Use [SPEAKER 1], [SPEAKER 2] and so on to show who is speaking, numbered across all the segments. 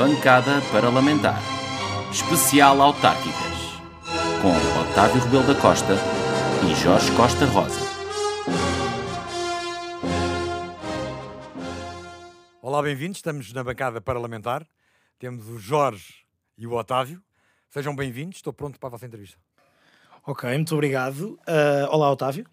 [SPEAKER 1] Bancada Parlamentar. Especial Autárquicas. Com Otávio Rebelo da Costa e Jorge Costa Rosa.
[SPEAKER 2] Olá, bem-vindos. Estamos na bancada parlamentar. Temos o Jorge e o Otávio. Sejam bem-vindos. Estou pronto para a vossa entrevista.
[SPEAKER 3] Ok, muito obrigado. Uh, olá, Otávio.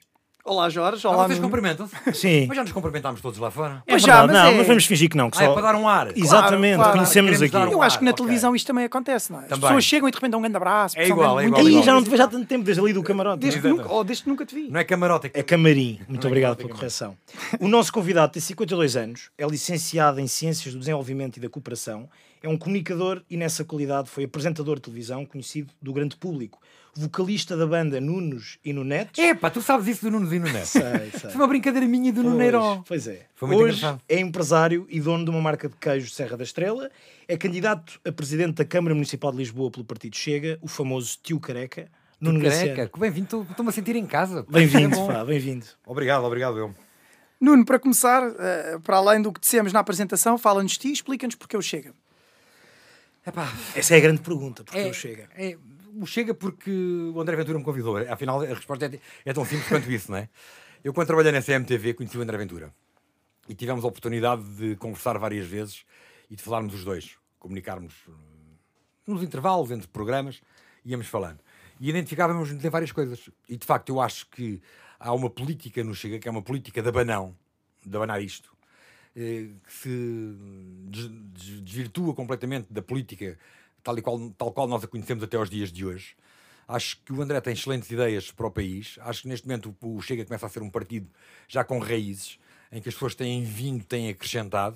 [SPEAKER 4] Olá, Jorge.
[SPEAKER 2] Ah,
[SPEAKER 4] Olá,
[SPEAKER 2] vocês
[SPEAKER 4] Nuno.
[SPEAKER 2] cumprimentam-se?
[SPEAKER 3] Sim.
[SPEAKER 2] Mas já nos cumprimentámos todos lá fora.
[SPEAKER 3] É
[SPEAKER 4] Pois já, mas
[SPEAKER 3] não,
[SPEAKER 4] é-
[SPEAKER 3] mas vamos fingir que não. Que
[SPEAKER 2] Ah, é
[SPEAKER 3] só...
[SPEAKER 2] para dar um ar.
[SPEAKER 3] Exatamente,
[SPEAKER 4] claro.
[SPEAKER 3] conhecemos
[SPEAKER 2] Queremos
[SPEAKER 3] aqui.
[SPEAKER 2] dar
[SPEAKER 4] Eu
[SPEAKER 2] um
[SPEAKER 4] acho que na
[SPEAKER 2] ar,
[SPEAKER 4] televisão isto também acontece, não é? As
[SPEAKER 2] Também.
[SPEAKER 4] pessoas chegam e de repente dão um grande abraço.
[SPEAKER 2] É igual, é igual,
[SPEAKER 4] muito
[SPEAKER 3] Aí
[SPEAKER 2] igual.
[SPEAKER 3] já não te vejo há tanto tempo, desde ali do camarote.
[SPEAKER 4] Desde que, nunca, ou desde que nunca te vi.
[SPEAKER 2] Não é camarote, é
[SPEAKER 3] É camarim. Muito
[SPEAKER 2] Não é
[SPEAKER 3] obrigado
[SPEAKER 2] é
[SPEAKER 3] pela correção. O nosso convidado tem 52 anos, é licenciado em Ciências do Desenvolvimento e da Cooperação, é um comunicador e, nessa qualidade, foi apresentador de televisão conhecido do grande público, vocalista da banda Nunos e Nunetes.
[SPEAKER 2] Epá, tu sabes isso do Nuno Zino Neto.
[SPEAKER 3] Sei, sei.
[SPEAKER 2] Foi uma brincadeira minha e do Nuno Neiro.
[SPEAKER 3] Pois, é.
[SPEAKER 2] Foi muito
[SPEAKER 3] Hoje
[SPEAKER 2] engraçado.
[SPEAKER 3] é empresário e dono de uma marca de queijo Serra da Estrela. É candidato a presidente da Câmara Municipal de Lisboa pelo Partido Chega, o famoso tio Careca. Nuno
[SPEAKER 2] Careca, que bem-vindo. Estou- Estou-me a sentir em casa.
[SPEAKER 3] Bem-vindo,
[SPEAKER 2] É
[SPEAKER 3] pá, bem-vindo.
[SPEAKER 2] Obrigado, obrigado eu.
[SPEAKER 4] Nuno, para começar, eh, para além do que dissemos na apresentação, fala-nos de ti e explica-nos porque eu chego.
[SPEAKER 2] Epá,
[SPEAKER 3] Essa é a grande pergunta, porque
[SPEAKER 2] é,
[SPEAKER 3] eu Chega.
[SPEAKER 2] é- o Chega porque o André Ventura me convidou. Afinal, a resposta é, é tão simples quanto isso, não é? Eu, quando trabalhei na CMTV, conheci o André Ventura. E tivemos a oportunidade de conversar várias vezes e de falarmos os dois. Comunicarmos eh, nos intervalos entre programas, íamos falando. E identificávamos em várias coisas. E, de facto, eu acho que há uma política no Chega, que é uma política de abanão, de abanar isto, eh, que se des- des- desvirtua completamente da política tal, e qual, tal qual nós a conhecemos até aos dias de hoje. Acho que o André tem excelentes ideias para o país. Acho que neste momento o Chega começa a ser um partido já com raízes, em que as pessoas têm vindo, têm acrescentado.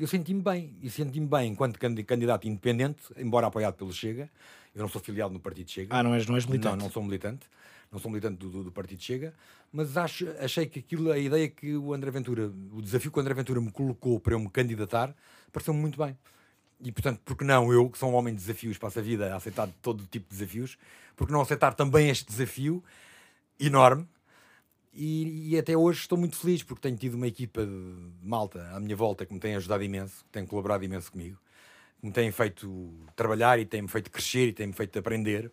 [SPEAKER 2] Eu senti-me bem, e senti-me bem enquanto candi- candidato independente, embora apoiado pelo Chega. Eu não sou filiado no Partido Chega.
[SPEAKER 3] Ah, não és, não és militante?
[SPEAKER 2] Não, não sou militante. Não sou militante do, do- do Partido Chega, mas acho, achei que aquilo, a ideia que o André Ventura, o desafio que o André Ventura me colocou para eu me candidatar, pareceu-me muito bem. E portanto, porque não eu, que sou um homem de desafios, passo a vida a aceitar todo tipo de desafios, porque não aceitar também este desafio enorme? E, e até hoje estou muito feliz porque tenho tido uma equipa de malta à minha volta que me tem ajudado imenso, que tem colaborado imenso comigo, que me tem feito trabalhar e tem-me feito crescer e tem-me feito aprender.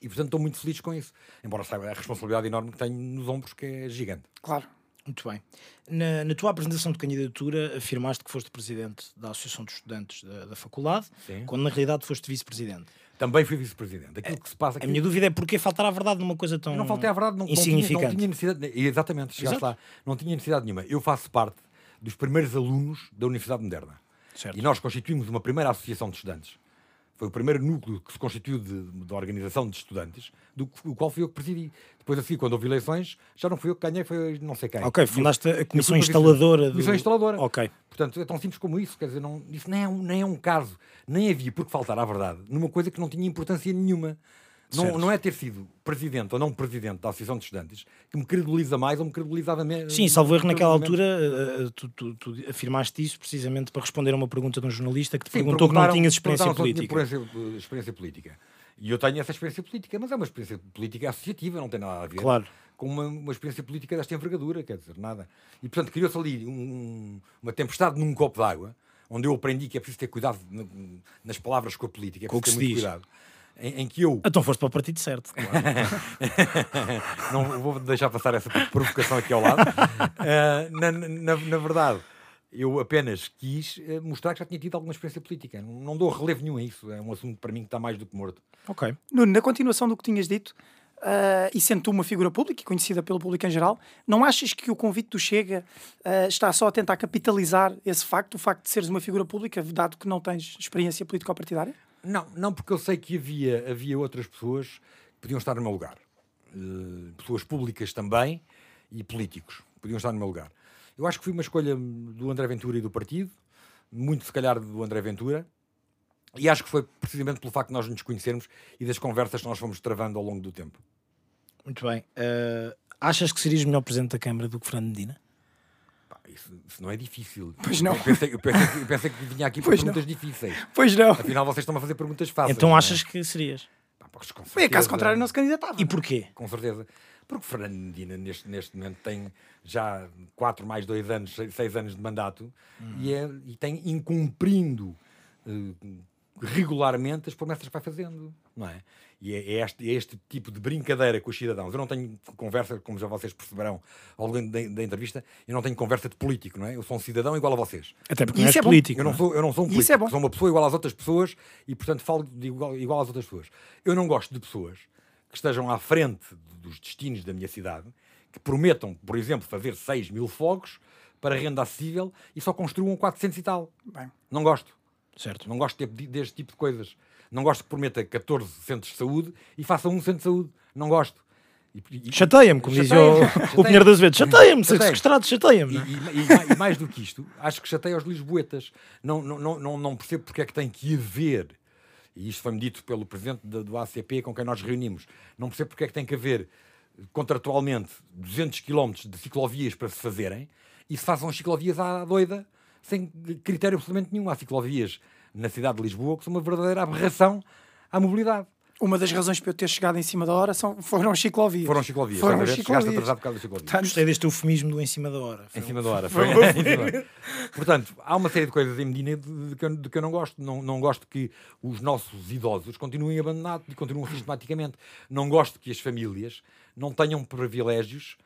[SPEAKER 2] E portanto estou muito feliz com isso. Embora saiba a responsabilidade enorme que tenho nos ombros, que é gigante.
[SPEAKER 4] Claro.
[SPEAKER 3] Muito bem. Na, na tua apresentação de candidatura, afirmaste que foste presidente da Associação de Estudantes da, da faculdade,
[SPEAKER 2] Sim.
[SPEAKER 3] quando na realidade foste vice-presidente.
[SPEAKER 2] Também fui vice-presidente. Aquilo que se passa
[SPEAKER 3] A minha dúvida é porquê faltar à verdade numa coisa tão
[SPEAKER 2] Eu não faltei à verdade, não, não, tinha,
[SPEAKER 3] insignificante.
[SPEAKER 2] não tinha necessidade. Exatamente, chegaste
[SPEAKER 3] Exato.
[SPEAKER 2] lá. Não tinha necessidade nenhuma. Eu faço parte dos primeiros alunos da Universidade Moderna.
[SPEAKER 3] Certo.
[SPEAKER 2] E nós constituímos uma primeira associação de estudantes. Foi o primeiro núcleo que se constituiu de, de organização de estudantes, do que- o qual fui eu que presidi. Depois, assim, quando houve eleições, já não fui eu que ganhei, foi não sei quem.
[SPEAKER 3] Ok,
[SPEAKER 2] E eu-
[SPEAKER 3] fundaste a comissão instaladora. do-
[SPEAKER 2] Comissão instaladora.
[SPEAKER 3] Ok.
[SPEAKER 2] Portanto, é tão simples como isso. Quer dizer, não, isso nem é, um, nem é um caso. Nem havia por que faltar à verdade numa coisa que não tinha importância nenhuma. Não, não é ter sido presidente ou não presidente da Associação de Estudantes que me credibiliza mais ou me credibilizava menos.
[SPEAKER 3] Sim, salvo erro, naquela altura eh, eh, tu, tu- tu afirmaste isso precisamente para responder a uma pergunta de um jornalista que te perguntou que não tinhas experiência política.
[SPEAKER 2] Experiência, experiência política. E eu tenho essa experiência política, mas é uma experiência política associativa, não tem nada a ver
[SPEAKER 3] Claro.
[SPEAKER 2] com uma, uma experiência política desta envergadura, quer dizer, nada. E portanto criou-se ali um- uma tempestade num copo d'água, onde eu aprendi que é preciso ter cuidado na- nas palavras com a política, é preciso ter muito
[SPEAKER 3] diz.
[SPEAKER 2] cuidado. Em, em que eu
[SPEAKER 3] Então foste para o partido certo. claro.
[SPEAKER 2] não vou deixar passar essa provocação aqui ao lado. Ah, na, na, na verdade, eu apenas quis eh, mostrar que já tinha tido alguma experiência política. Não, não dou relevo nenhum a isso. É um assunto para mim que está mais do que morto.
[SPEAKER 3] ok.
[SPEAKER 4] Nuno, na continuação do que tinhas dito, ah, e sendo tu uma figura pública e conhecida pelo público em geral, não achas que o convite do Chega ah, está só a tentar capitalizar esse facto, o facto de seres uma figura pública, dado que não tens experiência político-partidária?
[SPEAKER 2] Não, não porque eu sei que havia, havia outras pessoas que podiam estar no meu lugar. Eh, pessoas públicas também e políticos podiam estar no meu lugar. Eu acho que foi uma escolha do André Ventura e do partido, muito se calhar do André Ventura, e acho que foi precisamente pelo facto de nós nos conhecermos e das conversas que nós fomos travando ao longo do tempo.
[SPEAKER 3] Muito bem. Eh, achas que serias melhor presidente da Câmara do que Fernando Medina?
[SPEAKER 2] Isso, isso não é difícil.
[SPEAKER 4] Pois não.
[SPEAKER 2] Eu pensei, eu pensei que, eu pensei que vinha aqui para
[SPEAKER 4] Pois não.
[SPEAKER 2] perguntas difíceis.
[SPEAKER 4] Pois não.
[SPEAKER 2] Afinal, vocês estão a fazer perguntas fáceis.
[SPEAKER 3] então
[SPEAKER 2] não é?
[SPEAKER 3] achas que serias?
[SPEAKER 2] Pá, pois, com
[SPEAKER 4] E a caso
[SPEAKER 2] certeza.
[SPEAKER 4] contrário, não se candidatava.
[SPEAKER 3] E porquê?
[SPEAKER 2] Com certeza. Porque Fernando Medina, neste, neste momento, tem já 4 mais 2 anos, 6 anos de mandato e, é, e tem incumprindo eh, regularmente as promessas que vai fazendo, não é? E é, é este, é este tipo de brincadeira com os cidadãos. Eu não tenho conversa, como já vocês perceberão ao longo da, da entrevista, eu não tenho conversa de político, não é? Eu sou um cidadão igual a vocês.
[SPEAKER 3] Até porque
[SPEAKER 4] Isso é bom.
[SPEAKER 3] político.
[SPEAKER 2] Eu não
[SPEAKER 3] é?
[SPEAKER 2] sou, eu não sou um
[SPEAKER 4] Isso
[SPEAKER 2] político,
[SPEAKER 4] é bom.
[SPEAKER 2] sou uma pessoa igual às outras pessoas e, portanto, falo de igual, igual às outras pessoas. Eu não gosto de pessoas que estejam à frente dos destinos da minha cidade, que prometam, por exemplo, fazer 6 mil fogos para renda acessível e só construam 400 e tal.
[SPEAKER 4] Bem,
[SPEAKER 2] Não gosto.
[SPEAKER 3] Certo.
[SPEAKER 2] Não gosto de- deste tipo de coisas. Não gosto que prometa 14 centros de saúde e faça um centro de saúde. Não gosto.
[SPEAKER 3] Chateia-me, como dizia o. Pinheiro das Vezes. Chateia-me, ser
[SPEAKER 2] Chateia-me.
[SPEAKER 3] sequestrado, chateia-me.
[SPEAKER 2] E,
[SPEAKER 3] é?
[SPEAKER 2] e- e e mais do que isto, acho que chateia os lisboetas. Não, não, não, não, percebo porque é que tem que haver, e isto foi-me dito pelo presidente da- do ACP com quem nós reunimos, não percebo porque é que tem que haver, contratualmente, 200 km de ciclovias para se fazerem e se façam as ciclovias à doida, sem critério absolutamente nenhum. Há ciclovias na cidade de Lisboa que são uma verdadeira aberração à mobilidade.
[SPEAKER 4] uma das razões para eu ter chegado em cima da hora são, foram as ciclovias.
[SPEAKER 2] Foram ciclovias.
[SPEAKER 4] Foram as ciclovias.
[SPEAKER 2] atrasado por causa das ciclovias.
[SPEAKER 4] Portanto,
[SPEAKER 3] Gostei deste eufemismo do em cima da hora.
[SPEAKER 2] Em cima da hora. Foi, em cima da hora. Portanto, há uma série de coisas em Medina de, de que, eu, de que eu não gosto. Não, não gosto que os nossos idosos continuem abandonados e continuem sistematicamente. Não gosto que as famílias não tenham privilégios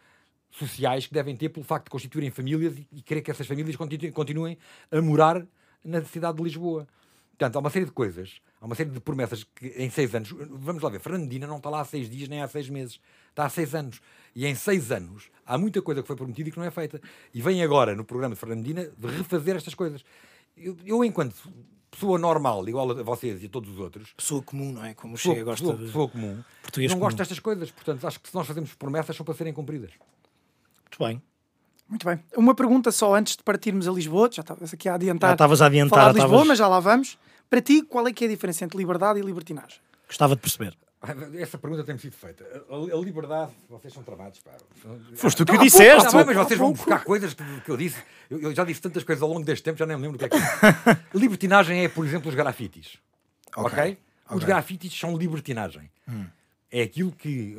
[SPEAKER 2] sociais que devem ter pelo facto de constituírem famílias e, e querer que essas famílias continuem, continuem a morar na cidade de Lisboa. Portanto, há uma série de coisas, há uma série de promessas que em seis anos, vamos lá ver, Fernandina não está lá há seis dias nem há seis meses, está há seis anos. E em seis anos há muita coisa que foi prometida e que não é feita. E vem agora no programa de Fernandina de refazer estas coisas. Eu, eu, enquanto pessoa normal, igual a vocês e a todos os outros,
[SPEAKER 3] Pessoa comum, não é? Como
[SPEAKER 2] pessoa,
[SPEAKER 3] Chega gosta
[SPEAKER 2] pessoa-
[SPEAKER 3] de...
[SPEAKER 2] pessoa comum,
[SPEAKER 3] Português
[SPEAKER 2] não
[SPEAKER 3] comum.
[SPEAKER 2] gosto destas coisas. Portanto, acho que se nós fazemos promessas são para serem cumpridas.
[SPEAKER 3] Muito bem.
[SPEAKER 4] Muito bem. Uma pergunta só antes de partirmos a Lisboa. Já estavas aqui a adiantar.
[SPEAKER 3] Já estavas a adiantar,
[SPEAKER 4] Falar de Lisboa,
[SPEAKER 3] estavas-
[SPEAKER 4] mas já lá vamos. Para ti, qual é que é a diferença entre liberdade e libertinagem?
[SPEAKER 3] Gostava de perceber.
[SPEAKER 2] Essa pergunta tem sido feita. A, a liberdade, vocês são tramados, pá.
[SPEAKER 3] Foste tu que o disseste.
[SPEAKER 2] pouco, mas vocês vão buscar coisas que, que eu disse. Eu, eu já disse tantas coisas ao longo deste tempo, já nem me lembro o que é que é. Libertinagem é, por exemplo, os grafites. Ok? Os grafites são libertinagem. É aquilo que,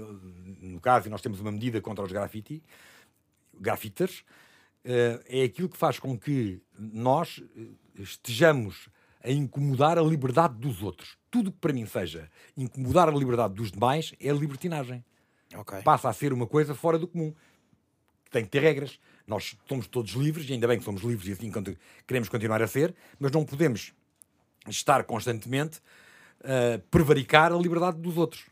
[SPEAKER 2] no caso, e nós temos uma medida contra os grafite, grafiters, eh, é aquilo que faz com que nós eh, estejamos a incomodar a liberdade dos outros. Tudo que para mim seja incomodar a liberdade dos demais é libertinagem
[SPEAKER 3] Ok.
[SPEAKER 2] passa a ser uma coisa fora do comum. Tem que ter regras. Nós somos todos livres, e ainda bem que somos livres e assim queremos continuar a ser, mas não podemos estar constantemente a prevaricar a liberdade dos outros.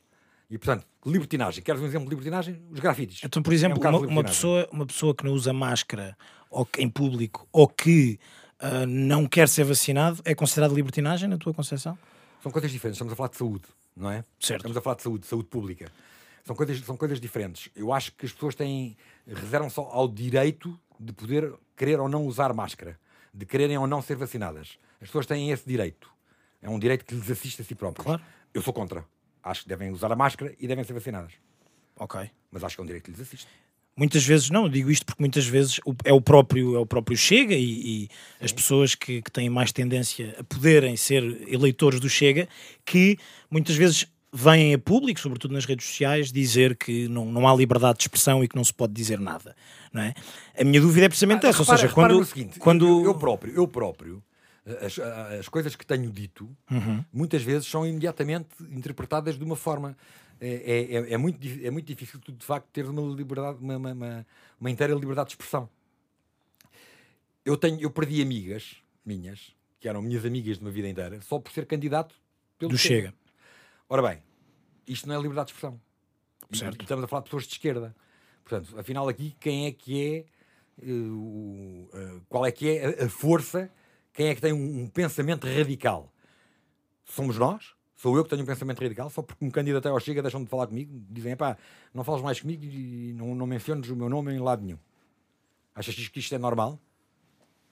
[SPEAKER 2] E, portanto, libertinagem. Queres um exemplo de libertinagem? Os grafites.
[SPEAKER 3] Então, por
[SPEAKER 2] É um
[SPEAKER 3] exemplo, uma, uma pessoa, uma pessoa que não usa máscara ou que- em público ou que ah, não quer ser vacinado é considerado libertinagem na tua concepção?
[SPEAKER 2] São coisas diferentes. Estamos a falar de saúde, não é?
[SPEAKER 3] Certo.
[SPEAKER 2] Estamos a falar de saúde, saúde pública. São coisas, são coisas diferentes. Eu acho que as pessoas têm, reservam só ao direito de poder querer ou não usar máscara, de quererem ou não ser vacinadas. As pessoas têm esse direito. É um direito que lhes assiste a si próprios.
[SPEAKER 3] Claro.
[SPEAKER 2] Eu sou contra. Acho que devem usar a máscara e devem ser vacinadas.
[SPEAKER 3] Ok.
[SPEAKER 2] Mas acho que é um direito que lhes assiste.
[SPEAKER 3] Muitas vezes, não, digo isto porque muitas vezes é o próprio, é o próprio Chega e, e as pessoas que, que têm mais tendência a poderem ser eleitores do Chega que muitas vezes vêm a público, sobretudo nas redes sociais, dizer que não, não há liberdade de expressão e que não se pode dizer nada. Não é? A minha dúvida é precisamente essa, ou
[SPEAKER 2] Repara-
[SPEAKER 3] seja,
[SPEAKER 2] repara
[SPEAKER 3] quando,
[SPEAKER 2] seguinte,
[SPEAKER 3] quando
[SPEAKER 2] eu, eu próprio, eu próprio, as, as coisas que tenho dito,
[SPEAKER 3] Uhum.
[SPEAKER 2] muitas vezes são imediatamente interpretadas de uma forma. É, é- é- é muito, é muito difícil tu, de facto teres uma liberdade, uma, uma- uma- uma inteira liberdade de expressão. Eu tenho, eu perdi amigas minhas, que eram minhas amigas de uma vida inteira, só por ser candidato pelo
[SPEAKER 3] do Chega.
[SPEAKER 2] Ora bem, isto não é liberdade de expressão.
[SPEAKER 3] Certo.
[SPEAKER 2] Estamos a falar de pessoas de esquerda. Portanto, afinal aqui, quem é que é, o- eh, qual é que é a, a força, quem é que tem um, um pensamento radical? Somos nós? Sou eu que tenho um pensamento radical? Só porque me candidatei ao Chega deixam de falar comigo? Dizem, pá, não falas mais comigo e não, não menciones o meu nome em lado nenhum. Achas que isto é normal?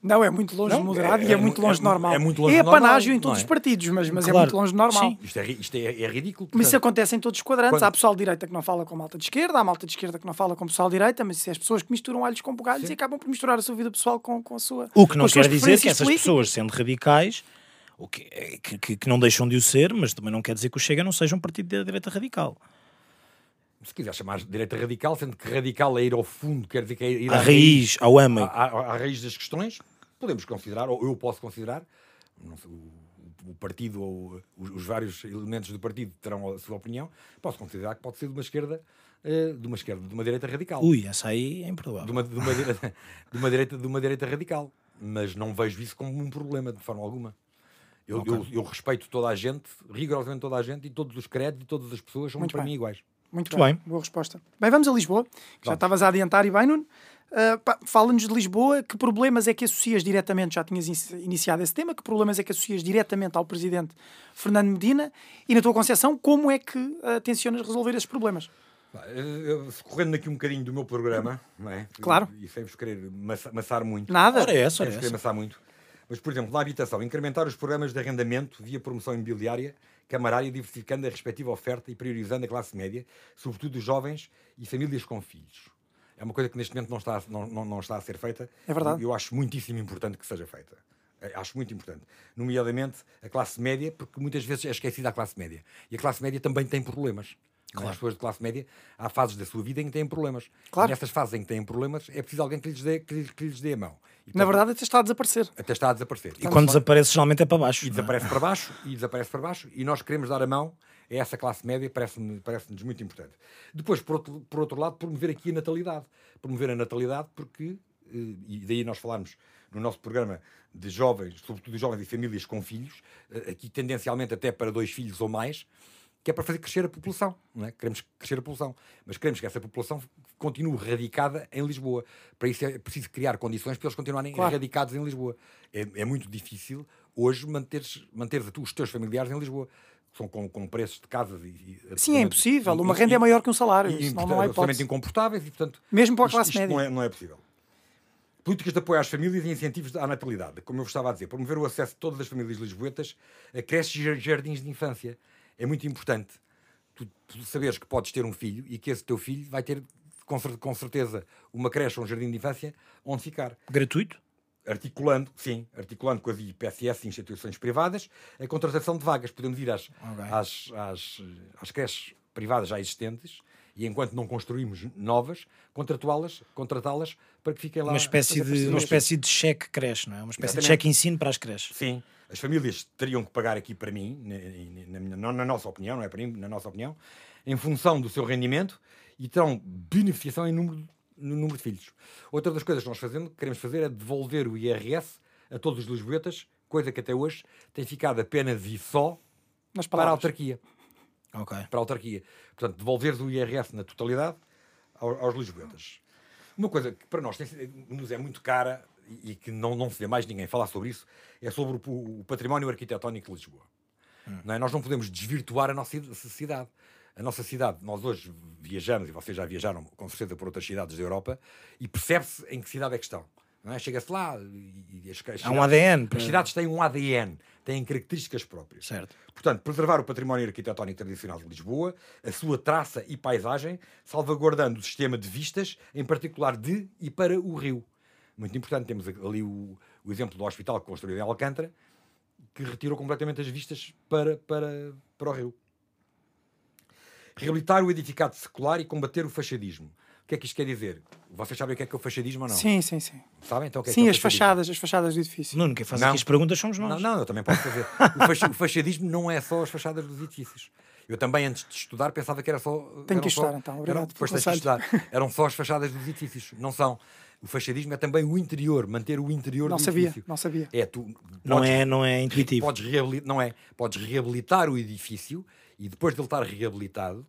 [SPEAKER 4] Não, é muito longe
[SPEAKER 2] Não,
[SPEAKER 4] de moderado
[SPEAKER 2] é-
[SPEAKER 4] e é,
[SPEAKER 2] é
[SPEAKER 4] muito
[SPEAKER 2] mu-
[SPEAKER 4] longe de
[SPEAKER 2] é
[SPEAKER 4] normal.
[SPEAKER 2] é muito longe
[SPEAKER 4] é
[SPEAKER 2] de normal,
[SPEAKER 4] panágio em todos
[SPEAKER 2] é?
[SPEAKER 4] os partidos, mas, mas é
[SPEAKER 3] Claro.
[SPEAKER 4] muito longe de normal.
[SPEAKER 3] Sim.
[SPEAKER 2] Isto é, isto é, é ridículo.
[SPEAKER 4] Mas isso
[SPEAKER 2] portanto.
[SPEAKER 4] acontece em todos os quadrantes.
[SPEAKER 2] Quando-
[SPEAKER 4] Há pessoal de direita que não fala com malta de esquerda, há malta de esquerda que não fala com pessoal de direita, mas isso é as pessoas que misturam alhos com bugalhos e acabam por misturar a sua vida pessoal com, com a sua.
[SPEAKER 3] O que não quer dizer que essas
[SPEAKER 4] políticas.
[SPEAKER 3] pessoas, sendo radicais, o que, é- que, que- que não deixam de o ser, mas também não quer dizer que o Chega não seja um partido da direita radical.
[SPEAKER 2] Se quiser chamar de direita radical, sendo que radical é ir ao fundo, quer dizer que é ir
[SPEAKER 3] A raiz, ao
[SPEAKER 2] à,
[SPEAKER 3] âmago.
[SPEAKER 2] à- à raiz das questões, podemos considerar, ou eu posso considerar, sei, o, o partido ou os, os vários elementos do partido terão a sua opinião, posso considerar que pode ser de uma esquerda, eh, de uma esquerda, de uma direita radical.
[SPEAKER 3] Ui, essa aí é
[SPEAKER 2] De
[SPEAKER 3] improvável.
[SPEAKER 2] uma, de, uma direita, de, uma direita, de uma direita radical. Mas não vejo isso como um problema, de forma alguma. Eu, eu, eu respeito toda a gente, rigorosamente toda a gente, e todos os credos e todas as pessoas são
[SPEAKER 4] Muito
[SPEAKER 2] para
[SPEAKER 4] bem.
[SPEAKER 2] mim iguais.
[SPEAKER 4] Muito,
[SPEAKER 3] Muito
[SPEAKER 4] bem.
[SPEAKER 3] bem.
[SPEAKER 4] Boa resposta. Bem, vamos a Lisboa. que Já
[SPEAKER 2] Vamos.
[SPEAKER 4] estavas a adiantar e bem, Nuno. Uh, Fala-nos de Lisboa. Que problemas é que associas diretamente? Já tinhas in- iniciado esse tema. Que problemas é que associas diretamente ao presidente Fernando Medina? E na tua concepção, como é que uh, tencionas resolver esses problemas?
[SPEAKER 2] Correndo aqui um bocadinho do meu programa, não é?
[SPEAKER 4] Claro.
[SPEAKER 2] E, e sem vos querer massa- maçar muito.
[SPEAKER 4] Nada.
[SPEAKER 3] Ora é essa,
[SPEAKER 2] Sem
[SPEAKER 3] ora
[SPEAKER 2] vos
[SPEAKER 3] é
[SPEAKER 2] querer
[SPEAKER 3] essa.
[SPEAKER 2] maçar muito. Mas, por exemplo, na habitação, incrementar os programas de arrendamento via promoção imobiliária, camarária, diversificando a respectiva oferta e priorizando a classe média, sobretudo os jovens e famílias com filhos. É uma coisa que neste momento não está, não, não, não está a ser feita.
[SPEAKER 4] É verdade.
[SPEAKER 2] E Eu acho muitíssimo importante que seja feita. Eh, Acho muito importante. Nomeadamente a classe média, porque muitas vezes é esquecida a classe média. E a classe média também tem problemas. É? As pessoas de classe média, há fases da sua vida em que têm problemas.
[SPEAKER 4] Claro.
[SPEAKER 2] E nessas fases em que têm problemas, é preciso alguém que lhes dê, que lhes, que lhes dê a mão. E,
[SPEAKER 4] Na
[SPEAKER 2] portanto,
[SPEAKER 4] verdade, até está a desaparecer.
[SPEAKER 2] até está a desaparecer.
[SPEAKER 3] E quando desaparece, geralmente é para baixo.
[SPEAKER 2] E
[SPEAKER 3] é?
[SPEAKER 2] desaparece para baixo, e desaparece para baixo, e nós queremos dar a mão a essa classe média, parece-nos muito importante. Depois, por outro, por outro lado, promover aqui a natalidade. Promover a natalidade porque, eh, e daí nós falarmos no nosso programa de jovens, sobretudo jovens e famílias com filhos, eh, aqui tendencialmente até para dois filhos ou mais, que é para fazer crescer a população. Não é? Queremos crescer a população, mas queremos que essa população continue radicada em Lisboa. Para isso é preciso criar condições para eles continuarem
[SPEAKER 4] Claro.
[SPEAKER 2] radicados em Lisboa. É, é muito difícil hoje manteres, manteres a tu- os teus familiares em Lisboa. São com, com preços de casas e. e
[SPEAKER 4] Sim, é impossível.
[SPEAKER 2] e-
[SPEAKER 4] Uma
[SPEAKER 2] e-
[SPEAKER 4] renda é maior que um salário.
[SPEAKER 2] e,
[SPEAKER 4] senão não há hipótese.
[SPEAKER 2] incomportáveis e, portanto,
[SPEAKER 4] Mesmo para a
[SPEAKER 2] isto-
[SPEAKER 4] classe
[SPEAKER 2] isto
[SPEAKER 4] média.
[SPEAKER 2] Não é, não é possível. Políticas de apoio às famílias e incentivos à natalidade. Como eu vos estava a dizer, promover o acesso de todas as famílias lisboetas a creches e jar- jardins de infância. É muito importante tu, tu saberes que podes ter um filho e que esse teu filho vai ter, com, cer- com certeza, uma creche ou um jardim de infância onde ficar
[SPEAKER 3] Gratuito?
[SPEAKER 2] articulando, sim, articulando com as IPSS e instituições privadas, a contratação de vagas. Podemos ir às,
[SPEAKER 3] Ok.
[SPEAKER 2] às, às, às creches privadas já existentes e, enquanto não construímos novas, contratuá-las, contratá-las para que fiquem lá.
[SPEAKER 3] Uma espécie, de, uma espécie de cheque creche, não é? Uma espécie de
[SPEAKER 2] Exatamente.
[SPEAKER 3] cheque ensino para as creches.
[SPEAKER 2] Sim, as famílias teriam que pagar aqui para mim, na, na- na- nossa opinião, não é para mim, na nossa opinião, em função do seu rendimento e terão beneficiação em número, no número de filhos. Outra das coisas que nós fazemos, queremos fazer é devolver o IRS a todos os lisboetas, coisa que até hoje tem ficado apenas e só para a autarquia.
[SPEAKER 3] Ok.
[SPEAKER 2] Para a autarquia. Portanto, devolveres o IRS na totalidade ao- aos lisboetas. Uma coisa que para nós tem nos é muito cara e, e que não, não se vê mais ninguém falar sobre isso é sobre o, o património arquitetónico de Lisboa. Não é? Nós não podemos desvirtuar a nossa ci- cidade. A nossa cidade, nós hoje viajamos, e vocês já viajaram com certeza por outras cidades da Europa, e percebe-se em que cidade é que estão. É? Chega-se lá e, e as, as
[SPEAKER 3] Há um
[SPEAKER 2] cidades-
[SPEAKER 3] ADN.
[SPEAKER 2] As cidades têm um ADN, têm características próprias.
[SPEAKER 3] Certo.
[SPEAKER 2] Portanto, preservar o património arquitetónico tradicional de Lisboa, a sua traça e paisagem, salvaguardando o sistema de vistas, em particular de e para o rio. Muito importante, temos ali o, o exemplo do hospital construído em Alcântara, que retirou completamente as vistas para, para, para o rio. Reabilitar o edificado secular e combater o fachadismo. O que é que isto quer dizer? Vocês sabem o que é que é o fachadismo ou não?
[SPEAKER 4] Sim, sim, sim.
[SPEAKER 2] Sabem? Então, o que é que
[SPEAKER 4] Sim,
[SPEAKER 2] é o
[SPEAKER 4] as
[SPEAKER 2] fachadismo?
[SPEAKER 4] fachadas, as fachadas do edifício.
[SPEAKER 3] Nuno, quem faz
[SPEAKER 2] Não.
[SPEAKER 3] aqui as perguntas somos
[SPEAKER 2] Não,
[SPEAKER 3] nós.
[SPEAKER 2] não, eu também posso fazer. O, o fachadismo não é só as fachadas dos edifícios. Eu também, antes de estudar, pensava que era só.
[SPEAKER 4] Tenho que
[SPEAKER 2] eram só-
[SPEAKER 4] estudar, então. Obrigado
[SPEAKER 2] eram-
[SPEAKER 4] pelo
[SPEAKER 2] Depois tens que
[SPEAKER 4] conselho.
[SPEAKER 2] estudar. Eram só as fachadas dos edifícios. Não são. O fachadismo é também o interior, manter o interior
[SPEAKER 4] Não
[SPEAKER 2] do
[SPEAKER 4] sabia,
[SPEAKER 2] edifício.
[SPEAKER 4] não sabia.
[SPEAKER 2] É, tu
[SPEAKER 3] Não
[SPEAKER 2] podes-
[SPEAKER 3] é, não é intuitivo.
[SPEAKER 2] Podes reabili- não é, podes reabilitar o edifício e depois de ele estar reabilitado,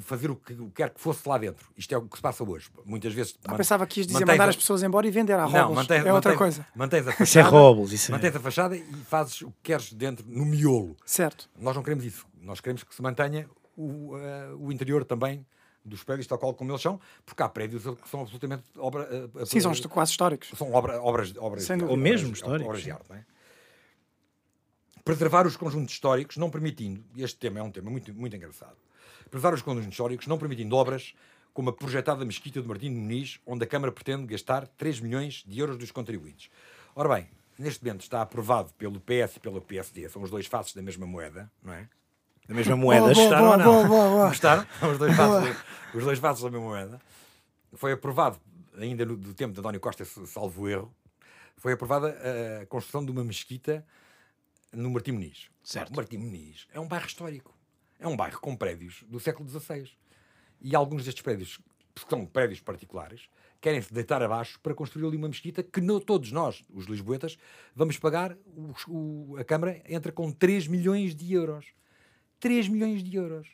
[SPEAKER 2] fazer o que quer que fosse lá dentro. Isto é o que se passa hoje. Muitas vezes.
[SPEAKER 4] Ah, pensava que ias dizer mandar
[SPEAKER 2] a-
[SPEAKER 4] as pessoas embora e vender
[SPEAKER 2] Não,
[SPEAKER 4] Robles.
[SPEAKER 2] mantens,
[SPEAKER 4] é outra
[SPEAKER 2] mantens-
[SPEAKER 4] coisa.
[SPEAKER 2] Mantens a
[SPEAKER 3] Isso é
[SPEAKER 2] fachada.
[SPEAKER 3] robles, isso é.
[SPEAKER 2] Mantens a fachada e fazes o que queres dentro, no miolo.
[SPEAKER 4] Certo.
[SPEAKER 2] Nós não queremos isso. Nós queremos que se mantenha o, eh, o interior também dos prédios, tal qual como eles são, porque há prédios que são absolutamente obra, eh,
[SPEAKER 4] Sim, são quase históricos.
[SPEAKER 2] são obra- obras, obras,
[SPEAKER 4] Sem dúvida.
[SPEAKER 3] Ou mesmo
[SPEAKER 2] obras,
[SPEAKER 3] históricos,
[SPEAKER 2] obras de arte. não é? Preservar os conjuntos históricos, não permitindo, e este tema é um tema muito, muito engraçado, preservar os conjuntos históricos, não permitindo obras como a projetada Mesquita de Martim de Muniz, onde a Câmara pretende gastar 3 milhões de euros dos contribuintes. Ora bem, neste momento está aprovado pelo PS e pelo PSD, são os dois faces da mesma moeda, não é?
[SPEAKER 3] Da mesma moeda.
[SPEAKER 4] Boa,
[SPEAKER 3] Gostaram
[SPEAKER 4] boa,
[SPEAKER 3] ou não?
[SPEAKER 4] boa, boa, boa.
[SPEAKER 2] Gostaram? São os dois faces, os dois faces da mesma moeda. Foi aprovado, ainda no, do tempo de António Costa, salvo erro, foi aprovada a construção de uma mesquita no Martim Muniz.
[SPEAKER 3] Certo.
[SPEAKER 2] O Martim Muniz é um bairro histórico. É um bairro com prédios do século XVI. E alguns destes prédios, que são prédios particulares, querem-se deitar abaixo para construir ali uma mesquita que não, todos nós, os lisboetas, vamos pagar. o- o- a Câmara entra com 3 milhões de euros. 3 milhões de euros.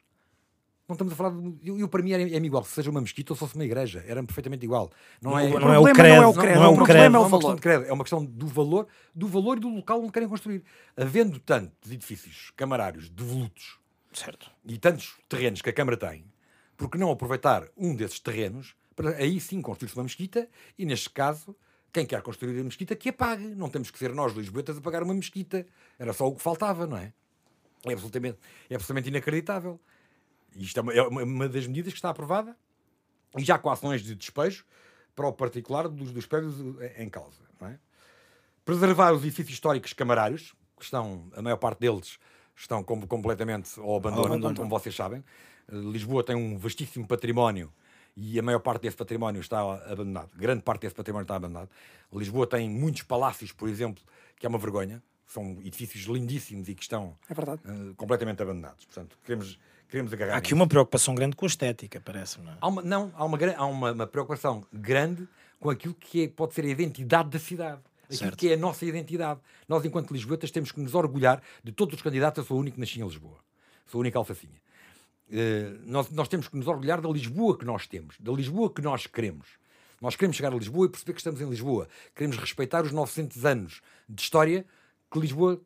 [SPEAKER 2] Não estamos a falar de. Eu, eu, para mim era, é igual, se seja uma mesquita ou se fosse uma igreja. Era perfeitamente igual. Não, é,
[SPEAKER 3] não é o
[SPEAKER 4] problema
[SPEAKER 3] credo,
[SPEAKER 4] não é o credo,
[SPEAKER 3] não é
[SPEAKER 4] o
[SPEAKER 3] o
[SPEAKER 4] problema
[SPEAKER 3] credo.
[SPEAKER 4] é o
[SPEAKER 2] não é uma questão
[SPEAKER 4] valor.
[SPEAKER 2] de credo, é uma questão do valor, do valor e do local onde querem construir. Havendo tantos edifícios camarários devolutos
[SPEAKER 3] Certo.
[SPEAKER 2] e tantos terrenos que a Câmara tem, por que não aproveitar um desses terrenos para aí sim construir-se uma mesquita e, neste caso, quem quer construir a mesquita que a pague. Não temos que ser nós, lisboetas, a pagar uma mesquita. Era só o que faltava, não é? É absolutamente, é absolutamente inacreditável. Isto é uma, é uma- das medidas que está aprovada e já com ações de despejo para o particular dos, dos prédios em causa. É? Preservar os edifícios históricos camarários, que estão, a maior parte deles estão como, completamente ao abandono,
[SPEAKER 3] abandono.
[SPEAKER 2] como vocês sabem. Eh, Lisboa tem um vastíssimo património e a maior parte desse património está abandonado. Grande parte desse património está abandonado. Lisboa tem muitos palácios, por exemplo, que é uma vergonha. São edifícios lindíssimos e que estão
[SPEAKER 4] É
[SPEAKER 2] eh, completamente abandonados. Portanto, queremos, queremos agarrar
[SPEAKER 3] Há aqui
[SPEAKER 2] nisso.
[SPEAKER 3] uma preocupação grande com a estética, parece-me. não é?
[SPEAKER 2] Há uma, não, há, uma, há uma, uma preocupação grande com aquilo que é- pode ser a identidade da cidade. Aquilo que é a nossa identidade. Nós, enquanto lisboetas, temos que nos orgulhar de todos os candidatos. Eu sou o único que nasci em Lisboa. Sou a única alfacinha. Eh, nós, nós temos que nos orgulhar da Lisboa que nós temos, da Lisboa que nós queremos. Nós queremos chegar a Lisboa e perceber que estamos em Lisboa. Queremos respeitar os 900 anos de história que Lisboa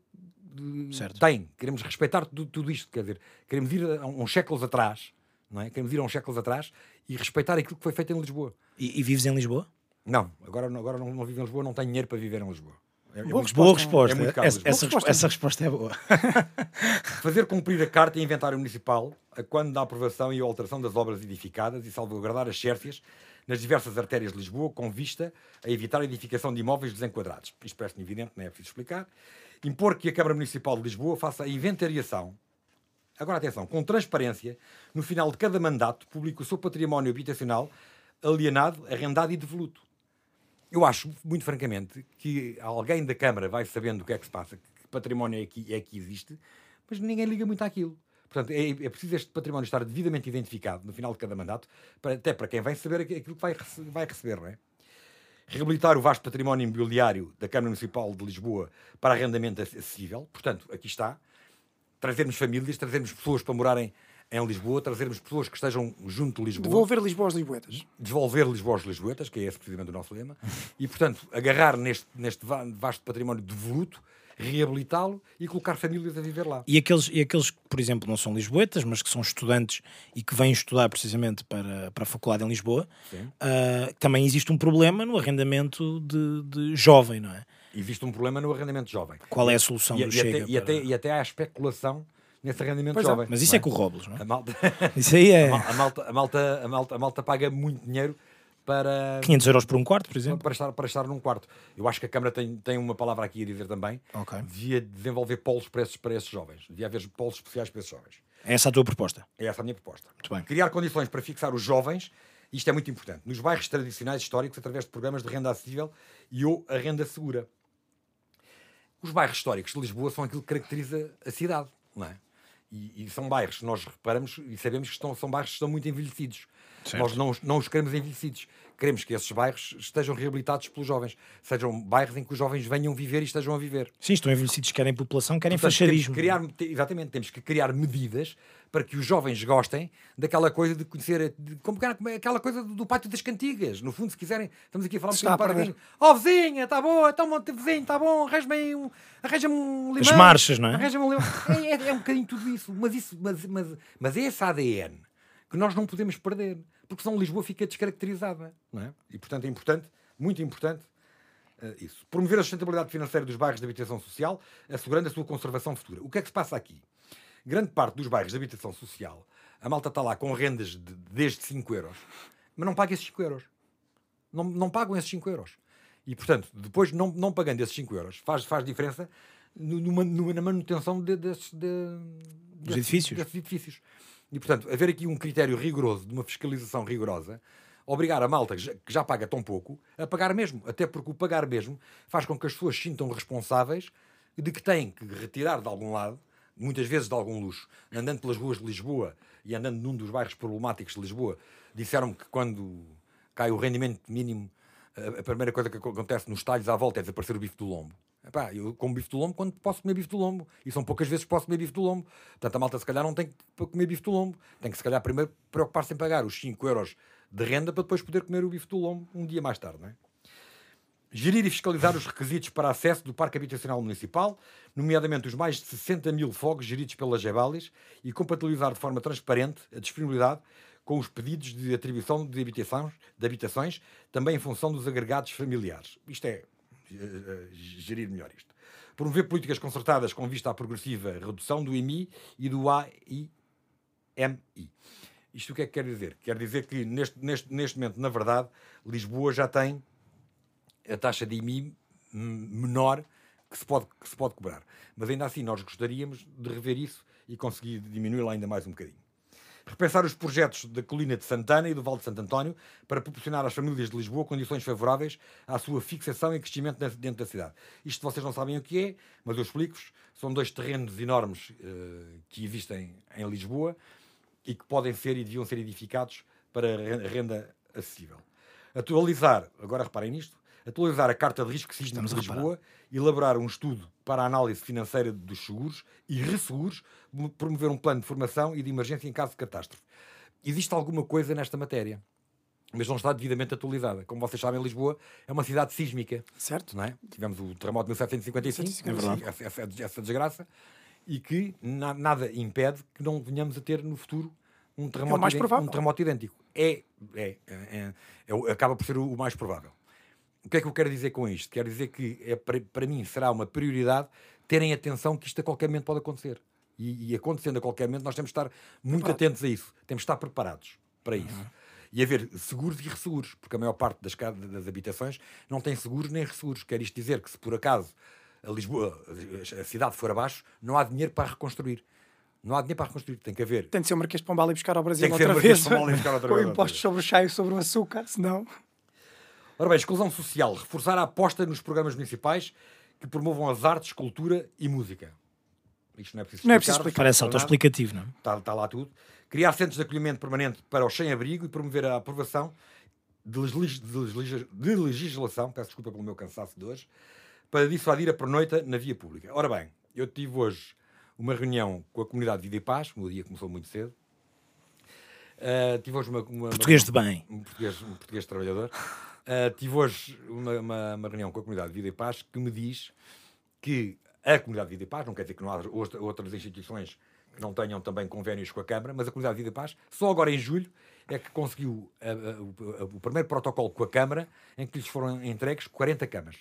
[SPEAKER 2] eh,
[SPEAKER 3] Certo.
[SPEAKER 2] tem. Queremos respeitar tudo, tudo isto. Quer dizer, queremos ir a uns séculos atrás, não é? Queremos ir a uns séculos atrás e respeitar aquilo que foi feito em Lisboa.
[SPEAKER 3] E, e vives em Lisboa?
[SPEAKER 2] Não, agora, agora não, não vivo em Lisboa, não tenho dinheiro para viver em Lisboa. É- é
[SPEAKER 4] Boa
[SPEAKER 2] muito-
[SPEAKER 3] Boa
[SPEAKER 4] Resposta.
[SPEAKER 3] resposta.
[SPEAKER 2] É muito caro,
[SPEAKER 3] essa, essa,
[SPEAKER 4] Boa
[SPEAKER 3] resposta. essa resposta é boa.
[SPEAKER 2] Fazer cumprir a Carta e Inventário Municipal a quando da aprovação e alteração das obras edificadas e salvaguardar as xércias nas diversas artérias de Lisboa, com vista a evitar a edificação de imóveis desenquadrados. Isto parece-me evidente, não é preciso explicar. Impor que a Câmara Municipal de Lisboa faça a inventariação, agora atenção, com transparência, no final de cada mandato, publique o seu património habitacional alienado, arrendado e devoluto. Eu acho, muito francamente, que alguém da Câmara vai sabendo o que é que se passa, que património é que, é que existe, mas ninguém liga muito àquilo. Portanto, é, é preciso este património estar devidamente identificado no final de cada mandato, para- até para quem vai saber aqu- aquilo que vai, vai receber, não é? Reabilitar o vasto património imobiliário da Câmara Municipal de Lisboa para arrendamento acessível. Portanto, aqui está. Trazermos famílias, trazermos pessoas para morarem em Lisboa, trazermos pessoas que estejam junto de Lisboa
[SPEAKER 4] Devolver Lisboa aos Lisboetas.
[SPEAKER 2] devolver Lisboa aos Lisboetas, que é esse precisamente o nosso lema, e, portanto, agarrar neste, neste va- vasto património devoluto, reabilitá-lo e colocar famílias a viver lá.
[SPEAKER 3] E aqueles, e aqueles que, por exemplo, não são lisboetas, mas que são estudantes e que vêm estudar precisamente para, para a faculdade em Lisboa, ah, também existe um problema no arrendamento de, de jovem, não é?
[SPEAKER 2] Existe um problema no arrendamento jovem.
[SPEAKER 3] Qual é a solução
[SPEAKER 2] E,
[SPEAKER 3] do
[SPEAKER 2] e
[SPEAKER 3] Chega?
[SPEAKER 2] até, e,
[SPEAKER 3] para-
[SPEAKER 2] até, e até há especulação nesse arrendamento
[SPEAKER 4] Pois é.
[SPEAKER 2] jovem.
[SPEAKER 3] Mas isso é com o Robles, não é?
[SPEAKER 2] A malta,
[SPEAKER 3] Isso aí é
[SPEAKER 2] a, mal- a malta, a, malta, a, malta, a malta paga muito dinheiro para,
[SPEAKER 3] 500 euros por um quarto, por exemplo.
[SPEAKER 2] para, estar, para estar num quarto. Eu acho que a Câmara tem, tem uma palavra aqui a dizer também.
[SPEAKER 3] Ok.
[SPEAKER 2] Devia desenvolver polos para esses, para esses jovens. Devia haver polos especiais para esses jovens.
[SPEAKER 3] É essa a tua proposta.
[SPEAKER 2] É essa a minha proposta.
[SPEAKER 3] Muito bem.
[SPEAKER 2] Criar condições para fixar os jovens, isto é muito importante, nos bairros tradicionais históricos através de programas de renda acessível e ou a renda segura. Os bairros históricos de Lisboa são aquilo que caracteriza a cidade, não é? E, e são bairros, nós reparamos e sabemos que estão, são bairros que estão muito envelhecidos.
[SPEAKER 3] Certo.
[SPEAKER 2] Nós não, não os queremos envelhecidos. Queremos que esses bairros estejam reabilitados pelos jovens. Sejam bairros em que os jovens venham viver e estejam a viver.
[SPEAKER 3] Sim, estão envelhecidos, querem população, querem
[SPEAKER 2] Portanto, temos
[SPEAKER 3] facharismo.
[SPEAKER 2] que criar, te- exatamente, temos que criar medidas para que os jovens gostem daquela coisa de conhecer, de, como como é aquela coisa do, pátio das cantigas. No fundo, se quiserem, estamos aqui a falar um bocadinho
[SPEAKER 4] a
[SPEAKER 2] do pátio das cantigas. Oh, vizinha, está boa, então, vizinho, está bom, arranja-me um, arranja-me um limão.
[SPEAKER 3] As marchas, não é?
[SPEAKER 2] Arranja-me um limão. É, é- é um bocadinho tudo isso, mas, isso mas, mas, mas é esse ADN que nós não podemos perder, porque senão Lisboa fica descaracterizada, não é? E, portanto, é importante, muito importante, eh, isso. Promover a sustentabilidade financeira dos bairros de habitação social, assegurando a sua conservação futura. O que é que se passa aqui? Grande parte dos bairros de habitação social, a malta está lá com rendas de, desde 5 euros, mas não paga esses 5 euros. Não, não pagam esses 5 euros. E, portanto, depois, não, não pagando esses 5 euros, faz, faz diferença numa, numa- na manutenção de- de- desses-
[SPEAKER 3] edifícios.
[SPEAKER 2] desses edifícios. E, portanto, haver aqui um critério rigoroso, de uma fiscalização rigorosa, obrigar a malta que já, paga tão pouco a pagar mesmo. Até porque o pagar mesmo faz com que as pessoas se sintam responsáveis de que têm que retirar de algum lado, muitas vezes de algum luxo, andando pelas ruas de Lisboa e andando num dos bairros problemáticos de Lisboa, disseram-me que quando cai o rendimento mínimo, a primeira coisa que acontece nos talhos à volta é desaparecer o bife do lombo. Epá, eu como bife do lombo quando posso comer bife do lombo. E são poucas vezes que posso comer bife do lombo. Portanto, a malta se calhar não tem que comer bife do lombo. Tem que se calhar primeiro preocupar-se em pagar os 5 euros de renda para depois poder comer o bife do lombo um dia mais tarde. Não é? Gerir e fiscalizar os requisitos para acesso do Parque Habitacional Municipal, nomeadamente os mais de 60 mil fogos geridos pela Gebalis, e compatibilizar de forma transparente a disponibilidade com os pedidos de atribuição de habitações, de habitações também em função dos agregados familiares. Isto é gerir melhor isto. Promover políticas concertadas com vista à progressiva redução do IMI e do AIMI. Isto o que é que quer dizer? Quer dizer que neste, neste, neste momento, na verdade, Lisboa já tem a taxa de IMI menor que se, pode, que se pode cobrar. Mas ainda assim, nós gostaríamos de rever isso e conseguir diminuí-la ainda mais um bocadinho repensar os projetos da colina de Santana e do Val de Santo António para proporcionar às famílias de Lisboa condições favoráveis à sua fixação e crescimento dentro da cidade. Isto vocês não sabem o que é, mas eu explico-vos. São dois terrenos enormes uh, que existem em Lisboa e que podem ser e deviam ser edificados para renda acessível. Atualizar, agora reparem nisto, atualizar a Carta de Risco Sísmico de Lisboa, elaborar um estudo para a análise financeira dos seguros e resseguros, promover um plano de formação e de emergência em caso de catástrofe. Existe alguma coisa nesta matéria, mas não está devidamente atualizada. Como vocês sabem, Lisboa é uma cidade sísmica.
[SPEAKER 4] Certo.
[SPEAKER 2] Não é? Tivemos o terremoto de 1755, é verdade. Essa, essa, essa desgraça, e que na, nada impede que não venhamos a ter no futuro um terremoto,
[SPEAKER 4] é
[SPEAKER 2] um terremoto idêntico. É, é, é, é, acaba por ser o mais provável. O que é que eu quero dizer com isto? Quero dizer que é, para, mim será uma prioridade terem atenção que isto a qualquer momento pode acontecer. E, e acontecendo a qualquer momento, nós temos de estar muito atentos a isso. Temos de estar preparados para isso. Uhum. E haver seguros e resseguros, porque a maior parte das, das habitações não tem seguros nem resseguros. Quer isto dizer que se por acaso a Lisboa, a cidade for abaixo, não há dinheiro para reconstruir. Não há dinheiro para reconstruir, tem que haver.
[SPEAKER 4] Tem de ser o Marquês de Pombal e buscar ao Brasil outra vez. Com impostos sobre o chá e sobre o açúcar, senão.
[SPEAKER 2] Ora bem, exclusão social. Reforçar a aposta nos programas municipais que promovam as artes, cultura e música.
[SPEAKER 3] Isto não é preciso explicar. Não é preciso explicar. Parece autoexplicativo, não é?
[SPEAKER 2] Está, está lá tudo. Criar centros de acolhimento permanente para os sem-abrigo e promover a aprovação de, legis, de, legis, de, legislação, peço desculpa pelo meu cansaço de hoje, para dissuadir a pernoita na via pública. Ora bem, eu tive hoje uma reunião com a comunidade Vida e Paz, o meu dia começou muito cedo. Uh, tive hoje uma, uma
[SPEAKER 3] português de bem.
[SPEAKER 2] Um português, um português trabalhador. Uh, tive hoje uma, uma, uma, reunião com a comunidade de Vida e Paz que me diz que a comunidade de Vida e Paz, não quer dizer que não há outras instituições que não tenham também convénios com a Câmara, mas a comunidade de Vida e Paz, só agora em julho, é que conseguiu a, a, a, o primeiro protocolo com a Câmara em que lhes foram entregues 40 camas.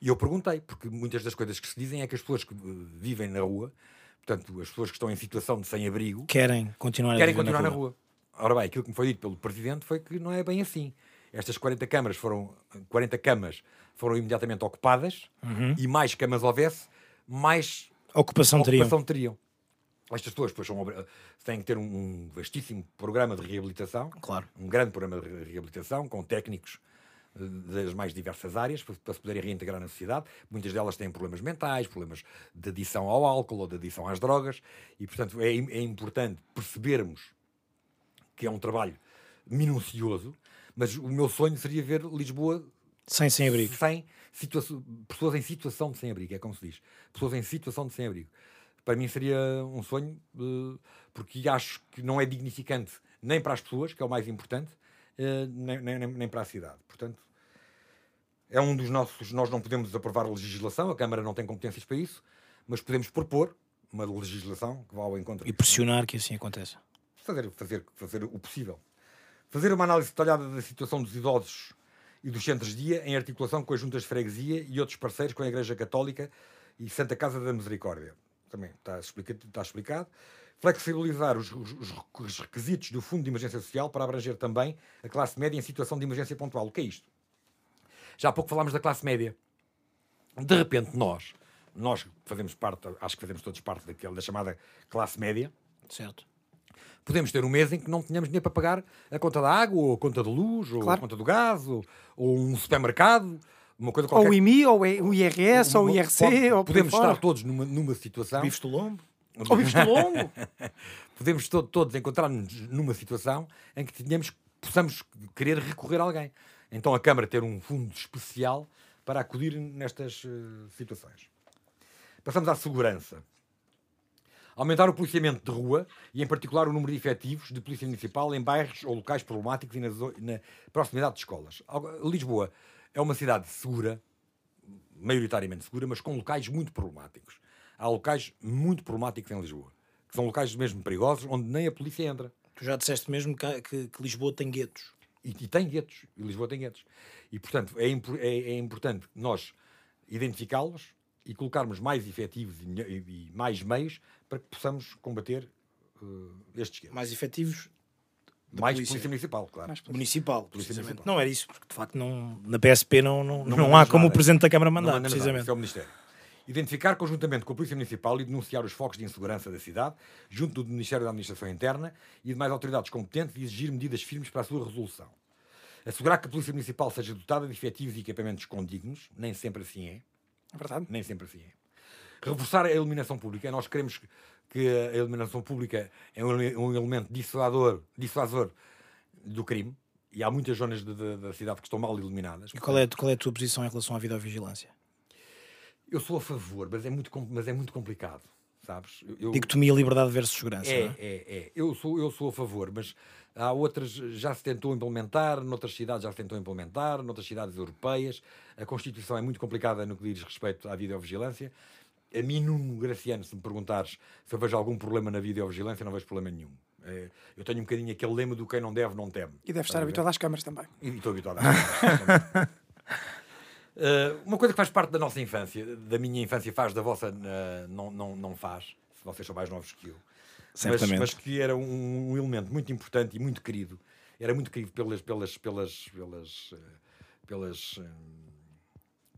[SPEAKER 2] E eu perguntei, porque muitas das coisas que se dizem é que as pessoas que vivem na rua, portanto, as pessoas que estão em situação de sem-abrigo,
[SPEAKER 3] querem continuar,
[SPEAKER 2] querem continuar na, rua. na rua. Ora bem, aquilo que me foi dito pelo Presidente foi que não é bem assim. Estas 40 câmaras foram 40 camas foram imediatamente ocupadas uhum. e mais camas houvesse, mais
[SPEAKER 3] ocupação,
[SPEAKER 2] ocupação teriam. teriam. Estas pessoas depois são, têm que ter um, vastíssimo programa de reabilitação,
[SPEAKER 3] claro.
[SPEAKER 2] um grande programa de reabilitação com técnicos eh, das mais diversas áreas para, para se poderem reintegrar na sociedade. Muitas delas têm problemas mentais, problemas de adição ao álcool ou de adição às drogas, e portanto é, é importante percebermos que é um trabalho minucioso mas o meu sonho seria ver Lisboa
[SPEAKER 3] sem sem-abrigo.
[SPEAKER 2] Sem pessoas em situação de sem-abrigo, é como se diz. Pessoas em situação de sem-abrigo. Para mim seria um sonho, uh, porque acho que não é dignificante nem para as pessoas, que é o mais importante, uh, nem, nem, nem, para a cidade. Portanto, é um dos nossos. Nós não podemos aprovar a legislação, a Câmara não tem competências para isso, mas podemos propor uma legislação que vá ao encontro.
[SPEAKER 3] E pressionar que assim aconteça.
[SPEAKER 2] Fazer, fazer, fazer o possível. Fazer uma análise detalhada da situação dos idosos e dos centros de dia em articulação com as juntas de freguesia e outros parceiros com a Igreja Católica e Santa Casa da Misericórdia. Também está explicado. Está explicado. Flexibilizar os, os, os, requisitos do Fundo de Emergência Social para abranger também a classe média em situação de emergência pontual. O que é isto? Já há pouco falámos da classe média. De repente, nós, nós fazemos parte, acho que fazemos todos parte daquela, da chamada classe média.
[SPEAKER 3] Certo
[SPEAKER 2] podemos ter um mês em que não tenhamos dinheiro para pagar a conta da água, ou a conta da luz, ou claro. a conta do gás, ou, ou um supermercado, uma coisa
[SPEAKER 4] Ou
[SPEAKER 2] qualquer.
[SPEAKER 4] o IMI, ou o IRS, ou o IRC,
[SPEAKER 2] pode-
[SPEAKER 4] ou
[SPEAKER 2] podemos estar todos numa, numa situação.
[SPEAKER 3] Bifes do lombo.
[SPEAKER 4] Ou bifes do longo.
[SPEAKER 2] podemos to- todos encontrar-nos numa situação em que tenhamos, possamos querer recorrer a alguém. Então a Câmara ter um fundo especial para acudir nestas eh, situações. Passamos à segurança. Aumentar o policiamento de rua e, em particular, o número de efetivos de polícia municipal em bairros ou locais problemáticos e na, na proximidade de escolas. Lisboa é uma cidade segura, maioritariamente segura, mas com locais muito problemáticos. Há locais muito problemáticos em Lisboa, que são locais mesmo perigosos, onde nem a polícia entra.
[SPEAKER 3] Tu já disseste mesmo que, que- que Lisboa tem guetos.
[SPEAKER 2] E, e tem guetos, e Lisboa tem guetos. E, portanto, é, impo- é- é importante nós identificá-los e colocarmos mais efetivos e, e- e mais meios para que possamos combater eh, estes guetos.
[SPEAKER 3] Mais efetivos
[SPEAKER 2] mais
[SPEAKER 3] polícia.
[SPEAKER 2] polícia. municipal, claro.
[SPEAKER 4] Mais polícia.
[SPEAKER 3] municipal,
[SPEAKER 2] Polícia
[SPEAKER 3] precisamente.
[SPEAKER 2] municipal.
[SPEAKER 3] Não era isso, porque de facto não, na PSP não, não, não, há
[SPEAKER 2] mandamos
[SPEAKER 3] como o
[SPEAKER 2] nada.
[SPEAKER 3] Presidente da Câmara
[SPEAKER 2] Não
[SPEAKER 3] mandar,
[SPEAKER 2] nada,
[SPEAKER 3] precisamente.
[SPEAKER 2] isso é o Ministério. Identificar conjuntamente com a Polícia Municipal e denunciar os focos de insegurança da cidade, junto do Ministério da Administração Interna e demais autoridades competentes e exigir medidas firmes para a sua resolução. Assegurar que a Polícia Municipal seja dotada de efetivos e equipamentos condignos, nem sempre assim é,
[SPEAKER 4] É verdade.
[SPEAKER 2] nem sempre assim é. Reforçar a iluminação pública. Nós queremos que a iluminação pública é um, ele- elemento dissuador, dissuasor do crime. E há muitas zonas de- de- da cidade que estão mal iluminadas.
[SPEAKER 3] E qual é, qual é a tua posição em relação à videovigilância?
[SPEAKER 2] Eu sou a favor, mas é muito, mas é muito complicado, sabes? Eu-
[SPEAKER 3] Dicotomia liberdade versus segurança.
[SPEAKER 2] é,
[SPEAKER 3] é?
[SPEAKER 2] é, é. Eu sou, eu sou a favor, mas há outras, já se tentou implementar, noutras cidades já se tentou implementar, noutras cidades europeias. A Constituição é muito complicada no que diz respeito à videovigilância. A mim, Nuno Graciano, se me perguntares se eu vejo algum problema na videovigilância, não vejo problema nenhum. É, eu tenho um bocadinho aquele lema do quem não deve, não teme.
[SPEAKER 4] E deve estar habituado às câmaras também.
[SPEAKER 2] E estou habituado a Uh, uma coisa que faz parte da nossa infância, da minha infância faz, da vossa uh, não, não, não faz, se vocês são mais novos que eu. Mas,
[SPEAKER 3] Certamente.
[SPEAKER 2] mas que era um, um elemento muito importante e muito querido. Era muito querido pelas, pelas, pelas, pelas, uh, pelas, uh,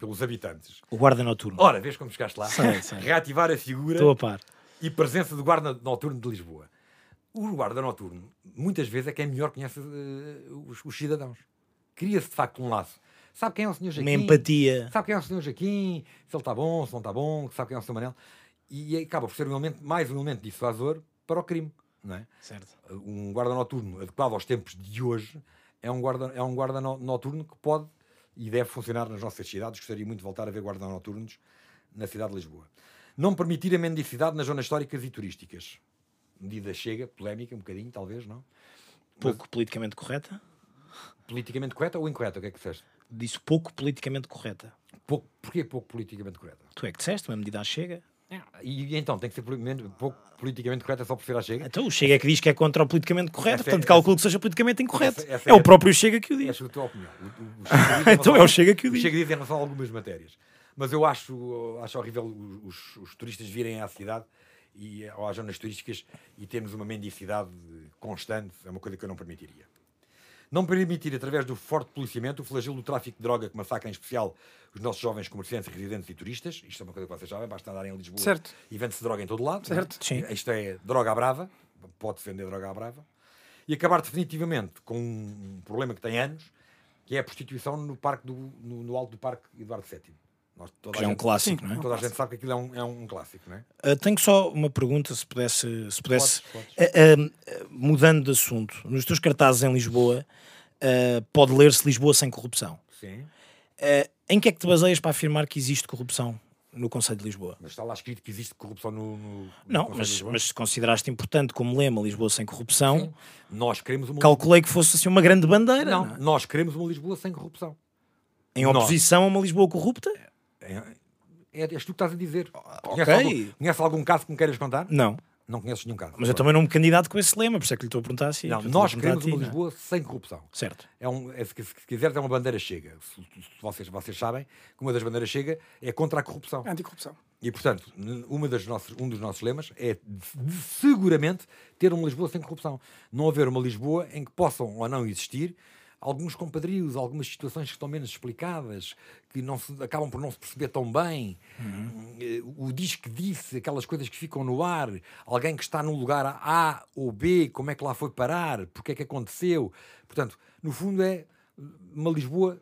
[SPEAKER 2] pelos habitantes.
[SPEAKER 3] O guarda noturno.
[SPEAKER 2] Ora, vês como chegaste lá?
[SPEAKER 3] Sei, sei.
[SPEAKER 2] Reativar a figura
[SPEAKER 3] Estou a par.
[SPEAKER 2] e presença do guarda noturno de Lisboa. O guarda noturno, muitas vezes, é quem melhor conhece uh, os, os cidadãos. Cria-se, de facto, um laço. Sabe quem é o senhor Jaquim?
[SPEAKER 3] Uma empatia.
[SPEAKER 2] Sabe quem é o senhor Jaquim? Se ele está bom, se não está bom, sabe quem é o senhor Manel. E, acaba por ser um elemento, mais um elemento dissuasor para o crime. Não é?
[SPEAKER 3] Certo.
[SPEAKER 2] Um guarda noturno adequado aos tempos de hoje é um guarda, é um guarda no- noturno que pode e deve funcionar nas nossas cidades. Gostaria muito de voltar a ver guarda noturnos na cidade de Lisboa. Não permitir a mendicidade nas zonas históricas e turísticas. Medida chega, polémica, um bocadinho, talvez, não?
[SPEAKER 3] Pouco politicamente correta.
[SPEAKER 2] Politicamente correta ou incorreta? O que é que disseste?
[SPEAKER 3] Disse pouco politicamente correta.
[SPEAKER 2] Pouco, porquê pouco politicamente correta?
[SPEAKER 3] Tu é que disseste, uma medida chega.
[SPEAKER 2] E, e então, tem que ser pouco politicamente correta só por ser à chega?
[SPEAKER 3] Então o Chega é que diz que é contra o politicamente correto,
[SPEAKER 2] Essa é-
[SPEAKER 3] portanto calculo que seja politicamente incorreto.
[SPEAKER 2] essa- essa
[SPEAKER 3] é
[SPEAKER 2] é-
[SPEAKER 3] o próprio Chega que o diz.
[SPEAKER 2] Essa é a tua opinião. O- o- o Chega
[SPEAKER 3] Então é o
[SPEAKER 2] a-
[SPEAKER 3] Chega que o
[SPEAKER 2] o
[SPEAKER 3] diz.
[SPEAKER 2] Chega diz em relação a algumas matérias. Mas eu acho, acho horrível os, os turistas virem à cidade e ou às zonas turísticas e termos uma mendicidade constante. É uma coisa que eu não permitiria. Não permitir, através do forte policiamento, o flagelo do tráfico de droga que massacra em especial os nossos jovens comerciantes, residentes e turistas. Isto é uma coisa que vocês sabem, basta andarem em Lisboa
[SPEAKER 4] Certo.
[SPEAKER 2] e vende-se droga em todo lado. é?
[SPEAKER 4] Certo.
[SPEAKER 3] Sim.
[SPEAKER 2] Isto é droga à brava, pode-se vender droga à brava. E acabar definitivamente com um problema que tem anos, que é a prostituição no, parque do, no, no alto do Parque Eduardo VII. Nós, toda
[SPEAKER 3] Que
[SPEAKER 2] a
[SPEAKER 3] é um
[SPEAKER 2] gente-
[SPEAKER 3] clássico,
[SPEAKER 4] Sim.
[SPEAKER 3] não é?
[SPEAKER 2] Toda a gente sabe que aquilo é um, é um clássico, não é?
[SPEAKER 3] Ah, tenho só uma pergunta, se pudesse, se pudesse
[SPEAKER 2] Podes, podes.
[SPEAKER 3] Ah, ah, mudando de assunto, nos teus cartazes em Lisboa pode ler-se Lisboa sem corrupção.
[SPEAKER 2] Sim.
[SPEAKER 3] Em que é que te baseias para afirmar que existe corrupção no Conselho de Lisboa?
[SPEAKER 2] Mas está lá escrito que existe corrupção no. no no
[SPEAKER 3] Não, mas, mas se consideraste importante como lema Lisboa sem corrupção,
[SPEAKER 2] Nós queremos uma.
[SPEAKER 3] calculei que fosse assim uma grande bandeira
[SPEAKER 2] Não,
[SPEAKER 3] não é?
[SPEAKER 2] nós queremos uma Lisboa sem corrupção.
[SPEAKER 3] em
[SPEAKER 2] nós.
[SPEAKER 3] oposição a uma Lisboa corrupta?
[SPEAKER 2] É, é, és tu que estás a dizer.
[SPEAKER 3] ok.
[SPEAKER 2] Conhece, algum, conhece algum caso que me queiras contar?
[SPEAKER 3] Não,
[SPEAKER 2] Não conheces nenhum caso.
[SPEAKER 3] mas eu também não me candidato com esse lema, por isso é que lhe estou a perguntar assim.
[SPEAKER 2] Não, nós queremos uma
[SPEAKER 3] não é?
[SPEAKER 2] Lisboa sem corrupção.
[SPEAKER 3] Certo.
[SPEAKER 2] É um, é, se, se quiseres, é uma bandeira chega. Se, se vocês, vocês sabem que uma das bandeiras chega é contra a corrupção.
[SPEAKER 4] Anticorrupção.
[SPEAKER 2] E, portanto, uma das nossas, um dos nossos lemas é de- de seguramente ter uma Lisboa sem corrupção. Não haver uma Lisboa em que possam ou não existir alguns compadrios, algumas situações que estão menos explicadas, que não se, acabam por não se perceber tão bem. Eh, O diz que disse, aquelas coisas que ficam no ar, alguém que está num lugar A ou B, como é que lá foi parar, porque é que aconteceu. Portanto, no fundo é uma Lisboa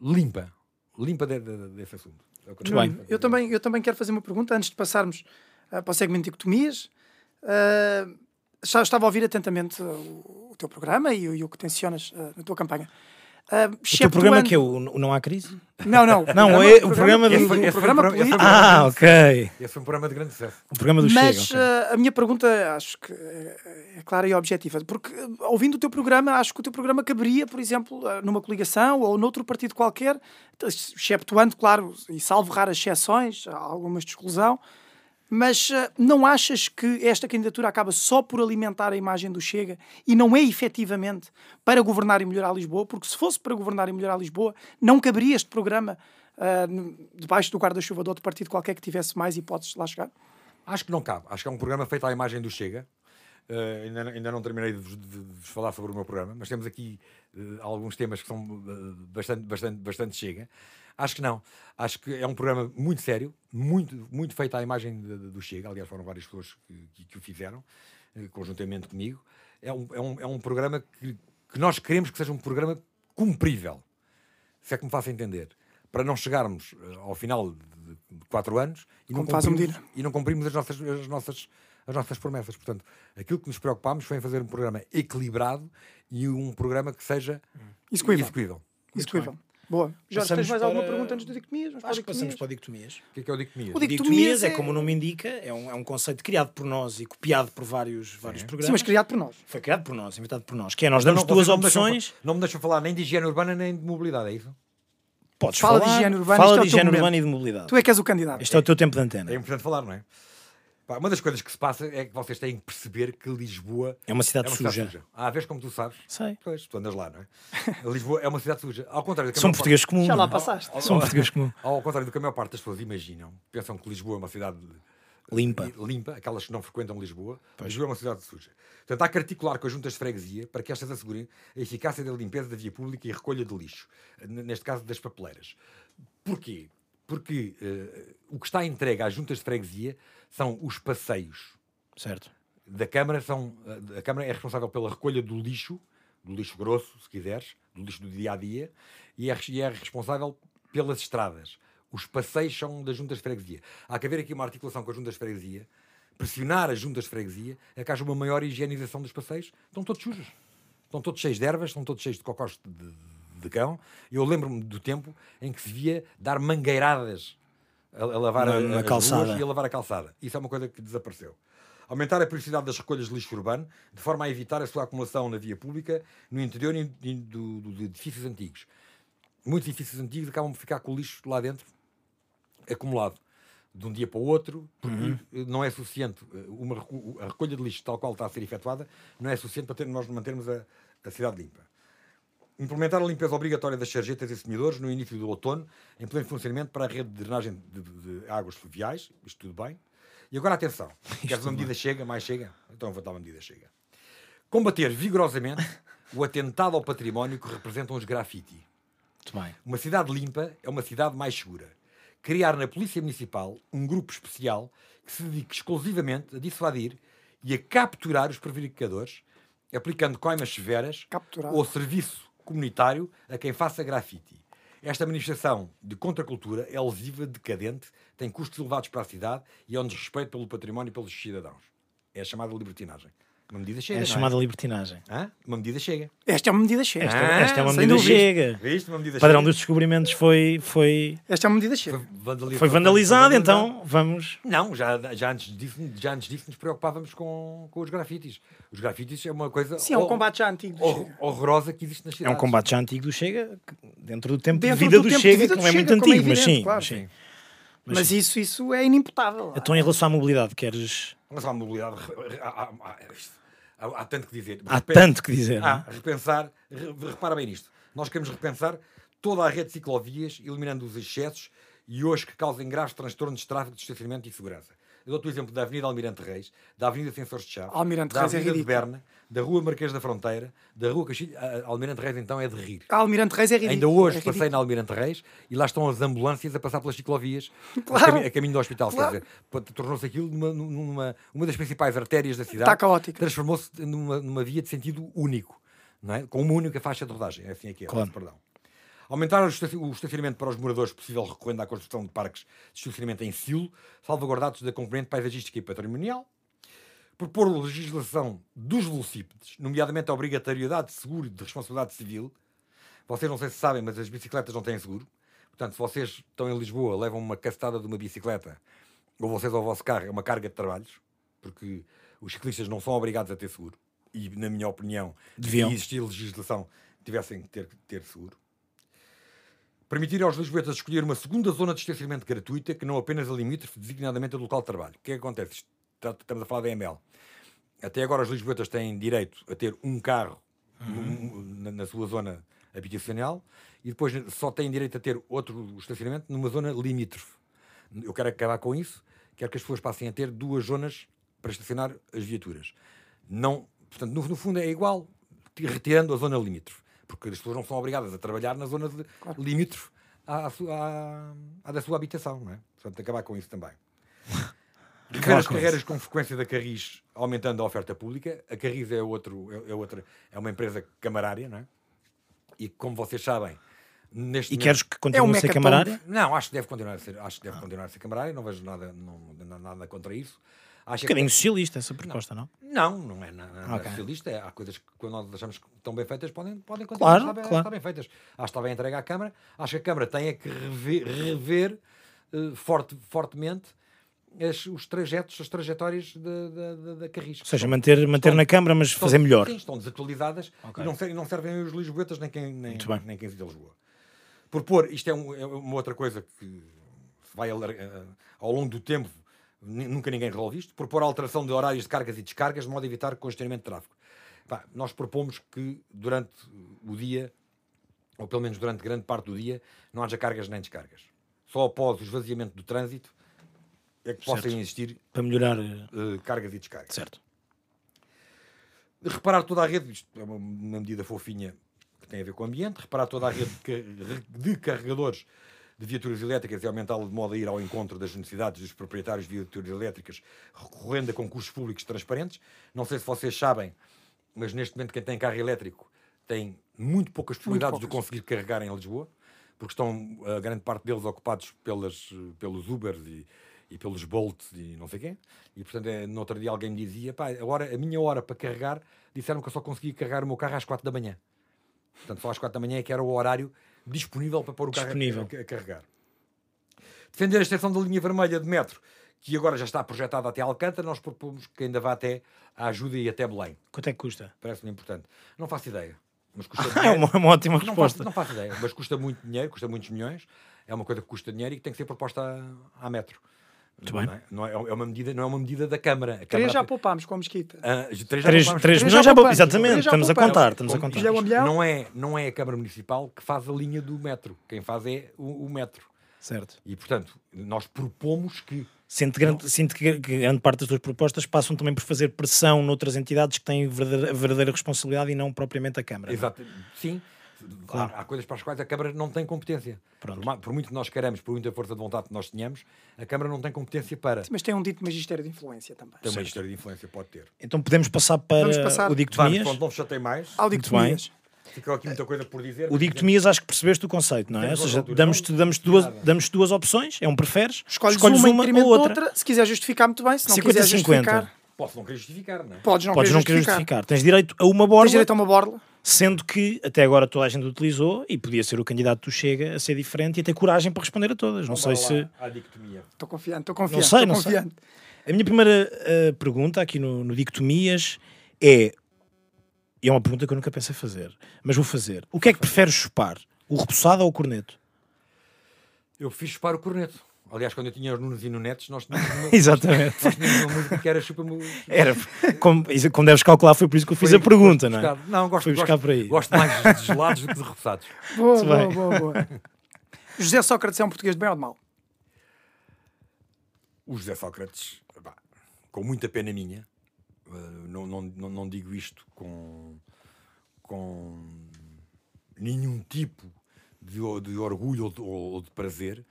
[SPEAKER 2] limpa. limpa de, de, desse assunto. É
[SPEAKER 3] Muito bem.
[SPEAKER 4] Eu também, eu também quero fazer uma pergunta antes de passarmos ah, para o segmento de dicotomias. Ah, já estava a ouvir atentamente o, o teu programa e, o- e o que tensionas ah, na tua campanha. Ah,
[SPEAKER 3] O teu programa que é o Não Há Crise?
[SPEAKER 4] Não, não.
[SPEAKER 3] Não, é o programa do-
[SPEAKER 2] foi-
[SPEAKER 4] programa
[SPEAKER 2] foi
[SPEAKER 4] político.
[SPEAKER 3] Ah, ok.
[SPEAKER 2] Esse foi um programa de grande sucesso.
[SPEAKER 3] O programa do
[SPEAKER 4] Mas
[SPEAKER 3] Chega. ok.
[SPEAKER 4] ah, a minha pergunta acho que é, é clara e objetiva, porque ouvindo o teu programa, acho que o teu programa caberia, por exemplo, numa coligação ou noutro partido qualquer, exceptuando, claro, e salvo raras exceções, algumas de exclusão, mas ah, não achas que esta candidatura acaba só por alimentar a imagem do Chega e não é efetivamente para governar e melhorar Lisboa? Porque se fosse para governar e melhorar Lisboa, não caberia este programa no- debaixo do guarda-chuva de outro partido qualquer que tivesse mais hipóteses de lá chegar?
[SPEAKER 2] Acho que não cabe. Acho que é um programa feito à imagem do Chega. Eh, ainda, não- ainda não terminei de vos, de- vos falar sobre o meu programa, mas temos aqui eh, alguns temas que são eh, bastante, bastante, bastante Chega. Acho que não. Acho que é um programa muito sério, muito, muito feito à imagem de- de- do Chega. Aliás, foram várias pessoas que, que- que o fizeram, eh, conjuntamente comigo. É um, é um, é um programa que, que nós queremos que seja um programa cumprível se é que me faço entender, para não chegarmos eh, ao final de, de quatro anos e não, e não cumprimos as nossas, as, nossas, as nossas promessas. Portanto, aquilo que nos preocupámos foi em fazer um programa equilibrado e um programa que seja
[SPEAKER 4] Execuível.
[SPEAKER 2] execuível.
[SPEAKER 4] Boa. Jorge,
[SPEAKER 3] Passamos
[SPEAKER 4] tens mais alguma
[SPEAKER 3] para-
[SPEAKER 4] pergunta antes do Dicotomias?
[SPEAKER 3] Acho que passamos
[SPEAKER 4] Dicotomias.
[SPEAKER 3] para dicotomias.
[SPEAKER 2] O que é que é o dicotomia?
[SPEAKER 4] O dic-
[SPEAKER 3] Dicotomias
[SPEAKER 4] Dicotomias
[SPEAKER 3] é,
[SPEAKER 4] é-
[SPEAKER 3] como o nome indica, é um, é um conceito criado por nós e copiado por vários, vários programas.
[SPEAKER 4] Sim, mas criado por nós.
[SPEAKER 3] Foi criado por nós, inventado por nós. Que é, nós damos
[SPEAKER 2] não-
[SPEAKER 3] duas
[SPEAKER 2] não me deixam
[SPEAKER 3] opções.
[SPEAKER 2] fa- Não me deixam falar nem de higiene urbana nem de mobilidade, é isso?
[SPEAKER 3] Podes
[SPEAKER 4] Fala de
[SPEAKER 3] falar,
[SPEAKER 4] higiene urbana,
[SPEAKER 3] Fala
[SPEAKER 4] é
[SPEAKER 3] de higiene
[SPEAKER 4] momento.
[SPEAKER 3] urbana e de mobilidade.
[SPEAKER 4] Tu é que és o candidato.
[SPEAKER 3] Este é o teu tempo de antena.
[SPEAKER 2] É importante falar, não é? Pá, uma das coisas que se passa é que vocês têm que perceber que Lisboa
[SPEAKER 3] É uma cidade
[SPEAKER 2] é uma
[SPEAKER 3] suja.
[SPEAKER 2] cidade suja. Ah, vês como tu sabes?
[SPEAKER 3] Sei.
[SPEAKER 2] Pois, tu andas lá, não é? Lisboa é uma cidade suja. Ao contrário do que
[SPEAKER 3] São portugueses comuns.
[SPEAKER 4] Já lá passaste.
[SPEAKER 3] São portugueses comuns.
[SPEAKER 2] Ao contrário do que a maior parte das pessoas imaginam, pensam que Lisboa é uma cidade
[SPEAKER 3] Limpa.
[SPEAKER 2] limpa, aquelas que não frequentam Lisboa. Lisboa é uma cidade suja. Portanto, há que articular com as juntas de freguesia para que estas assegurem a eficácia da limpeza da via pública e recolha de lixo, n- neste caso das papeleiras. Porquê? Porque eh, o que está entregue às juntas de freguesia são os passeios
[SPEAKER 3] Certo.
[SPEAKER 2] da Câmara são a Câmara é responsável pela recolha do lixo, do lixo grosso, se quiseres, do lixo do dia a dia, e é, e é responsável pelas estradas. Os passeios são das juntas de freguesia. Há que haver aqui uma articulação com as juntas de freguesia, pressionar as juntas de freguesia, é que haja uma maior higienização dos passeios. Estão todos sujos. Estão todos cheios de ervas, estão todos cheios de cocós de, de cão. Eu lembro-me do tempo em que se via dar mangueiradas a, a lavar
[SPEAKER 3] Na-
[SPEAKER 2] a,
[SPEAKER 3] na calçada.
[SPEAKER 2] e a lavar a calçada. Isso é uma coisa que desapareceu. Aumentar a periodicidade das recolhas de lixo urbano, de forma a evitar a sua acumulação na via pública, no interior e e do, do- de edifícios antigos. Muitos edifícios antigos acabam por ficar com o lixo lá dentro acumulado de um dia para o outro, porque eh, não é suficiente. eh, Uma, a recolha de lixo, tal qual está a ser efetuada, não é suficiente para ter, nós mantermos a, a cidade limpa. Implementar a limpeza obrigatória das sarjetas e semidores no início do outono, em pleno funcionamento para a rede de drenagem de, de- de águas fluviais, isto tudo bem. E agora atenção, queres uma medida chega, mais chega? Então vou dar uma medida chega. Combater vigorosamente o atentado ao património que representam os
[SPEAKER 3] bem.
[SPEAKER 2] Uma cidade limpa é uma cidade mais segura. Criar na Polícia Municipal um grupo especial que se dedique exclusivamente a dissuadir e a capturar os prevaricadores, aplicando coimas severas
[SPEAKER 4] Capturar.
[SPEAKER 2] ou serviço comunitário a quem faça grafite. Esta manifestação de contracultura é lesiva, decadente, tem custos elevados para a cidade e é um desrespeito pelo património e pelos cidadãos. É a chamada libertinagem. Uma medida chega,
[SPEAKER 3] É a
[SPEAKER 2] não
[SPEAKER 3] chamada libertinagem.
[SPEAKER 2] Hã? Uma medida chega.
[SPEAKER 4] Esta é uma medida chega.
[SPEAKER 3] Esta,
[SPEAKER 2] Ah,
[SPEAKER 3] esta é uma medida
[SPEAKER 4] dúvida.
[SPEAKER 3] chega.
[SPEAKER 2] Viste? Uma medida
[SPEAKER 3] O padrão
[SPEAKER 2] chega.
[SPEAKER 3] dos descobrimentos foi, foi,
[SPEAKER 4] Esta é uma medida chega.
[SPEAKER 2] Foi vandalizado.
[SPEAKER 3] foi vandalizado, então vamos.
[SPEAKER 2] Não, já, já, antes disso, já antes disso nos preocupávamos com, com os grafites. Os grafites é uma coisa
[SPEAKER 4] Sim, é um combate já antigo. do
[SPEAKER 2] hor-
[SPEAKER 4] Chega.
[SPEAKER 2] horrorosa que existe nas
[SPEAKER 3] É
[SPEAKER 2] cidades.
[SPEAKER 3] um combate já antigo do Chega, dentro do tempo
[SPEAKER 4] Dentro
[SPEAKER 3] de vida
[SPEAKER 4] do
[SPEAKER 3] do,
[SPEAKER 4] tempo de
[SPEAKER 3] Chega,
[SPEAKER 4] vida
[SPEAKER 3] que
[SPEAKER 4] do
[SPEAKER 3] não é muito
[SPEAKER 4] Chega, é
[SPEAKER 3] antigo, mas
[SPEAKER 4] evidente,
[SPEAKER 3] sim.
[SPEAKER 4] claro.
[SPEAKER 3] mas sim.
[SPEAKER 4] Mas isso, isso é inimputável.
[SPEAKER 3] Então, em relação à mobilidade, queres.
[SPEAKER 2] Mas há mobilidade. há, há- há- há- há tanto que dizer.
[SPEAKER 3] Há
[SPEAKER 2] Repen-
[SPEAKER 3] tanto que dizer. é?
[SPEAKER 2] Há, repensar. re- repara bem nisto. Nós queremos repensar toda a rede de ciclovias, eliminando os excessos e hoje que causem graves transtornos de tráfego, de estacionamento e segurança. Eu dou-te o exemplo da Avenida Almirante Reis, da Avenida Sensores de Chaves,
[SPEAKER 4] Almirante
[SPEAKER 2] da
[SPEAKER 4] Reis é
[SPEAKER 2] Avenida de
[SPEAKER 4] ridículo.
[SPEAKER 2] Berna, da Rua Marquês da Fronteira, da Rua Castilho. a- a Almirante Reis, então, é de rir.
[SPEAKER 4] A Almirante Reis é ridículo.
[SPEAKER 2] Ainda hoje
[SPEAKER 4] é
[SPEAKER 2] passei na Almirante Reis e lá estão as ambulâncias a passar pelas ciclovias
[SPEAKER 4] Claro.
[SPEAKER 2] a, cami- a caminho do hospital.
[SPEAKER 4] Claro.
[SPEAKER 2] Quer dizer, tornou-se aquilo numa, numa uma das principais artérias da cidade.
[SPEAKER 4] Está caótica.
[SPEAKER 2] Transformou-se numa, numa via de sentido único, não é? com uma única faixa de rodagem. É assim aqui é,
[SPEAKER 3] Claro.
[SPEAKER 2] perdão. Aumentar o estaci- o estacionamento para os moradores possível recorrendo à construção de parques de estacionamento em silo, salvaguardados da componente paisagística e patrimonial. Propor legislação dos velocípedes, nomeadamente a obrigatoriedade de seguro e de responsabilidade civil. Vocês não sei se sabem, mas as bicicletas não têm seguro. Portanto, se vocês estão em Lisboa, levam uma cacetada de uma bicicleta, ou vocês ao vosso carro, é uma carga de trabalhos, porque os ciclistas não são obrigados a ter seguro. E, na minha opinião, se existir legislação, tivessem que ter, ter seguro. Permitir aos lisboetas escolher uma segunda zona de estacionamento gratuita que não apenas a limítrofe, designadamente a do local de trabalho. O que é que acontece? Está- Estamos a falar da EML. Até agora os lisboetas têm direito a ter um carro num- na, na sua zona habitacional e depois só têm direito a ter outro estacionamento numa zona limítrofe. Eu quero acabar com isso. Quero que as pessoas passem a ter duas zonas para estacionar as viaturas. Não, portanto, no, no fundo é igual, ti- retirando a zona limítrofe. Porque as pessoas não são obrigadas a trabalhar na zona de limítrofe à, à à- da sua habitação. Não é? Portanto, acabar com isso também. Rever as carreiras com frequência da Carris, aumentando a oferta pública. A Carris é, outro, é, é outra, é uma empresa camarária, não é? E como vocês sabem, neste
[SPEAKER 3] E
[SPEAKER 2] momento-
[SPEAKER 3] queres que continue
[SPEAKER 4] um
[SPEAKER 3] a ser camarária?
[SPEAKER 2] não, acho que deve continuar a ser, acho que deve continuar a ser camarária, não vejo nada, não- nada contra isso. Acho
[SPEAKER 3] Um bocadinho socialista essa proposta, não?
[SPEAKER 2] não, não é nada
[SPEAKER 3] Ok.
[SPEAKER 2] socialista. é- Há coisas que quando nós achamos que estão bem feitas podem, podem continuar
[SPEAKER 3] Claro,
[SPEAKER 2] a estar,
[SPEAKER 3] claro.
[SPEAKER 2] estar bem feitas. Acho que está bem entregue à Câmara. Acho que a Câmara tem é que rever, rever, eh, forte, fortemente as- os trajetos, as trajetórias da, Carris.
[SPEAKER 3] Ou seja, manter, manter na Câmara, mas fazer melhor.
[SPEAKER 2] Sim, estão desatualizadas
[SPEAKER 3] Ok.
[SPEAKER 2] e não, ser- não servem os lisboetas nem quem, nem, nem quem vive de Lisboa. Propor, isto é, um- é uma outra coisa que vai eh, ao longo do tempo, nunca ninguém resolve isto, propor alteração de horários de cargas e descargas de modo a evitar congestionamento de tráfego. Pá, nós propomos que durante o dia, ou pelo menos durante grande parte do dia, não haja cargas nem descargas. Só após o esvaziamento do trânsito é que possam
[SPEAKER 3] Certo.
[SPEAKER 2] existir
[SPEAKER 3] Para melhorar. eh,
[SPEAKER 2] cargas e descargas
[SPEAKER 3] Certo.
[SPEAKER 2] reparar toda a rede, isto é uma, uma medida fofinha que tem a ver com o ambiente, reparar toda a rede de carregadores de viaturas elétricas e aumentá-la de modo a ir ao encontro das necessidades dos proprietários de viaturas elétricas, recorrendo a concursos públicos transparentes. Não sei se vocês sabem, mas neste momento quem tem carro elétrico tem muito poucas possibilidades de
[SPEAKER 4] poucas.
[SPEAKER 2] conseguir carregar em Lisboa, porque estão a grande parte deles ocupados pelas, pelos Ubers e, e pelos Bolts e não sei quem. E portanto, é, no outro dia alguém me dizia: pá, agora a minha hora para carregar, disseram que eu só conseguia carregar o meu carro às 4 da manhã. Portanto, só às 4 da manhã é que era o horário disponível para pôr o carro a, a- a carregar. Defender a extensão da linha vermelha de metro, que agora já está projetada até Alcântara, nós propomos que ainda vá até a ajuda e até Belém.
[SPEAKER 3] Quanto é que custa?
[SPEAKER 2] Parece-me importante. Não faço ideia. Mas custa
[SPEAKER 3] É uma, uma ótima
[SPEAKER 2] não faço,
[SPEAKER 3] resposta.
[SPEAKER 2] não faço ideia, mas custa muito dinheiro, custa muitos milhões. É uma coisa que custa dinheiro e que tem que ser proposta à, à metro.
[SPEAKER 3] Muito
[SPEAKER 2] não
[SPEAKER 3] bem.
[SPEAKER 2] É? Não é, é uma medida, não é uma medida da Câmara. A
[SPEAKER 4] Três
[SPEAKER 2] Câmara
[SPEAKER 4] já poupámos com a mesquita.
[SPEAKER 2] Ah, três já
[SPEAKER 3] Três,
[SPEAKER 2] poupámos.
[SPEAKER 3] três
[SPEAKER 4] já
[SPEAKER 3] já.
[SPEAKER 4] poupamos.
[SPEAKER 3] Exatamente,
[SPEAKER 4] já
[SPEAKER 3] estamos a contar. Estamos a contar.
[SPEAKER 4] Já.
[SPEAKER 2] Não é, não é a Câmara Municipal que faz a linha do metro. Quem faz é o, o metro.
[SPEAKER 3] Certo.
[SPEAKER 2] E, portanto, nós propomos que.
[SPEAKER 3] Sinto, grande, sinto que, grande parte das tuas propostas passam também por fazer pressão noutras entidades que têm verdadeira, verdadeira responsabilidade e não propriamente a Câmara. não é?
[SPEAKER 2] Exato, sim.
[SPEAKER 3] Claro.
[SPEAKER 2] Há, há coisas para as quais a Câmara não tem competência. Por, por muito que nós queiramos, por muita força de vontade que nós tenhamos, a Câmara não tem competência para.
[SPEAKER 4] Mas tem um dito magistério de influência também.
[SPEAKER 2] Tem uma história de influência, pode ter.
[SPEAKER 3] Então podemos passar para
[SPEAKER 4] Vamos passar.
[SPEAKER 3] o
[SPEAKER 2] Vamos,
[SPEAKER 3] Dictomias.
[SPEAKER 2] pronto, não chatei mais.
[SPEAKER 4] Ao dictomias.
[SPEAKER 2] Ficou aqui muita coisa por dizer.
[SPEAKER 3] O Dictomias acho que percebeste o conceito, não é? Ou seja, damos-te damos duas, damos duas opções, é um preferes,
[SPEAKER 4] Escolhes,
[SPEAKER 3] escolhes
[SPEAKER 4] uma,
[SPEAKER 3] uma ou outra.
[SPEAKER 4] outra. Se quiser justificar, muito bem. Se não
[SPEAKER 3] 50-50.
[SPEAKER 4] quiser justificar,
[SPEAKER 2] Posso não querer justificar, não é?
[SPEAKER 4] podes não
[SPEAKER 3] Podes
[SPEAKER 4] querer
[SPEAKER 3] não querer
[SPEAKER 4] justificar.
[SPEAKER 3] justificar. Tens direito a uma
[SPEAKER 4] Tens
[SPEAKER 3] borda,
[SPEAKER 4] direito a uma borla.
[SPEAKER 3] Sendo que até agora toda a gente utilizou e podia ser o candidato do Chega a ser diferente e a ter coragem para responder a todas. Não sei se.
[SPEAKER 4] Estou confiante, estou confiante.
[SPEAKER 3] sei, não sei.
[SPEAKER 4] confiante.
[SPEAKER 3] A minha primeira eh, pergunta aqui no, no Dictomias é. E é uma pergunta que eu nunca pensei fazer, mas vou fazer. O que é que preferes chupar? O repousado ou o corneto?
[SPEAKER 2] Eu fiz chupar o corneto. Aliás, quando eu tinha os Nunes e Nunetes, nós tínhamos uma,
[SPEAKER 3] Exatamente.
[SPEAKER 2] nós tínhamos uma música que era chupa-me. o-
[SPEAKER 3] Era, como, como deves calcular, foi por isso que eu fiz
[SPEAKER 2] Foi
[SPEAKER 3] a pergunta, não é?
[SPEAKER 2] buscar- Não, gosto,
[SPEAKER 3] Foi buscar por aí.
[SPEAKER 2] gosto mais de gelados do que de repousados.
[SPEAKER 4] Boa, boa, boa, boa. José Sócrates é um português de bem ou de mal?
[SPEAKER 2] O José Sócrates, pá, com muita pena minha, eh, não, não, não, não digo isto com, com nenhum tipo de, de orgulho ou de, ou de prazer,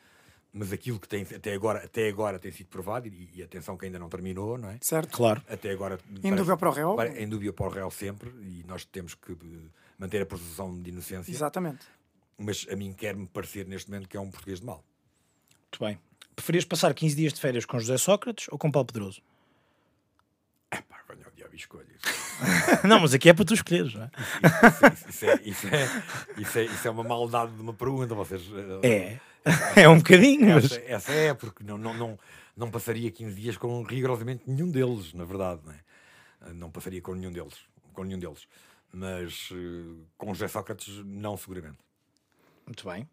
[SPEAKER 2] mas aquilo que tem até agora, até agora tem sido provado, e, e atenção que ainda não terminou, não é?
[SPEAKER 4] Certo?
[SPEAKER 3] Claro.
[SPEAKER 2] Até agora.
[SPEAKER 4] Em dúvida para o réu?
[SPEAKER 2] Em dúvida para o réu sempre, e nós temos que eh, manter a presunção de inocência.
[SPEAKER 4] Exatamente.
[SPEAKER 2] mas a mim quer-me parecer neste momento que é um português de mal.
[SPEAKER 3] Muito bem. Preferias passar 15 dias de férias com José Sócrates ou com Paulo Pedroso?
[SPEAKER 2] Pá, venha o diabo e escolha.
[SPEAKER 3] não, mas aqui é para tu escolheres, não é?
[SPEAKER 2] Isso, isso, é, isso, é, isso, é, isso é uma maldade de uma pergunta. Vocês, eh,
[SPEAKER 3] É. É um bocadinho, mas...
[SPEAKER 2] Essa, essa é, porque não, não, não, não passaria 15 dias com rigorosamente nenhum deles, na verdade. Não, é? não passaria com nenhum deles. Com nenhum deles. Mas eh, com José Sócrates, não seguramente.
[SPEAKER 3] Muito bem.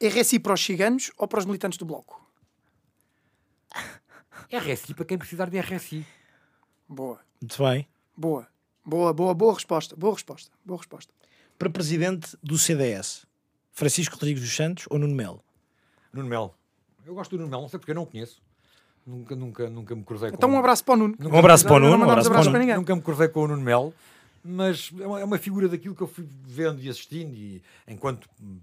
[SPEAKER 4] RSI para os ciganos ou para os militantes do Bloco?
[SPEAKER 2] RSI para quem precisar de RSI.
[SPEAKER 4] Boa,
[SPEAKER 3] Muito bem.
[SPEAKER 4] boa, boa, boa, boa resposta, boa resposta, boa resposta.
[SPEAKER 3] Para presidente do CDS, Francisco Rodrigues dos Santos ou Nuno Melo?
[SPEAKER 2] Nuno Melo. Eu gosto do Nuno Melo, não sei porque eu não o conheço. Nunca, nunca, nunca me cruzei
[SPEAKER 4] Então
[SPEAKER 2] com
[SPEAKER 4] um abraço para o Nuno.
[SPEAKER 3] Um abraço para o
[SPEAKER 4] Não
[SPEAKER 3] Nuno, um abraço para o Nuno.
[SPEAKER 4] ninguém.
[SPEAKER 2] Nunca me cruzei com o Nuno Melo, mas é uma, é uma figura daquilo que eu fui vendo e assistindo, e enquanto hum,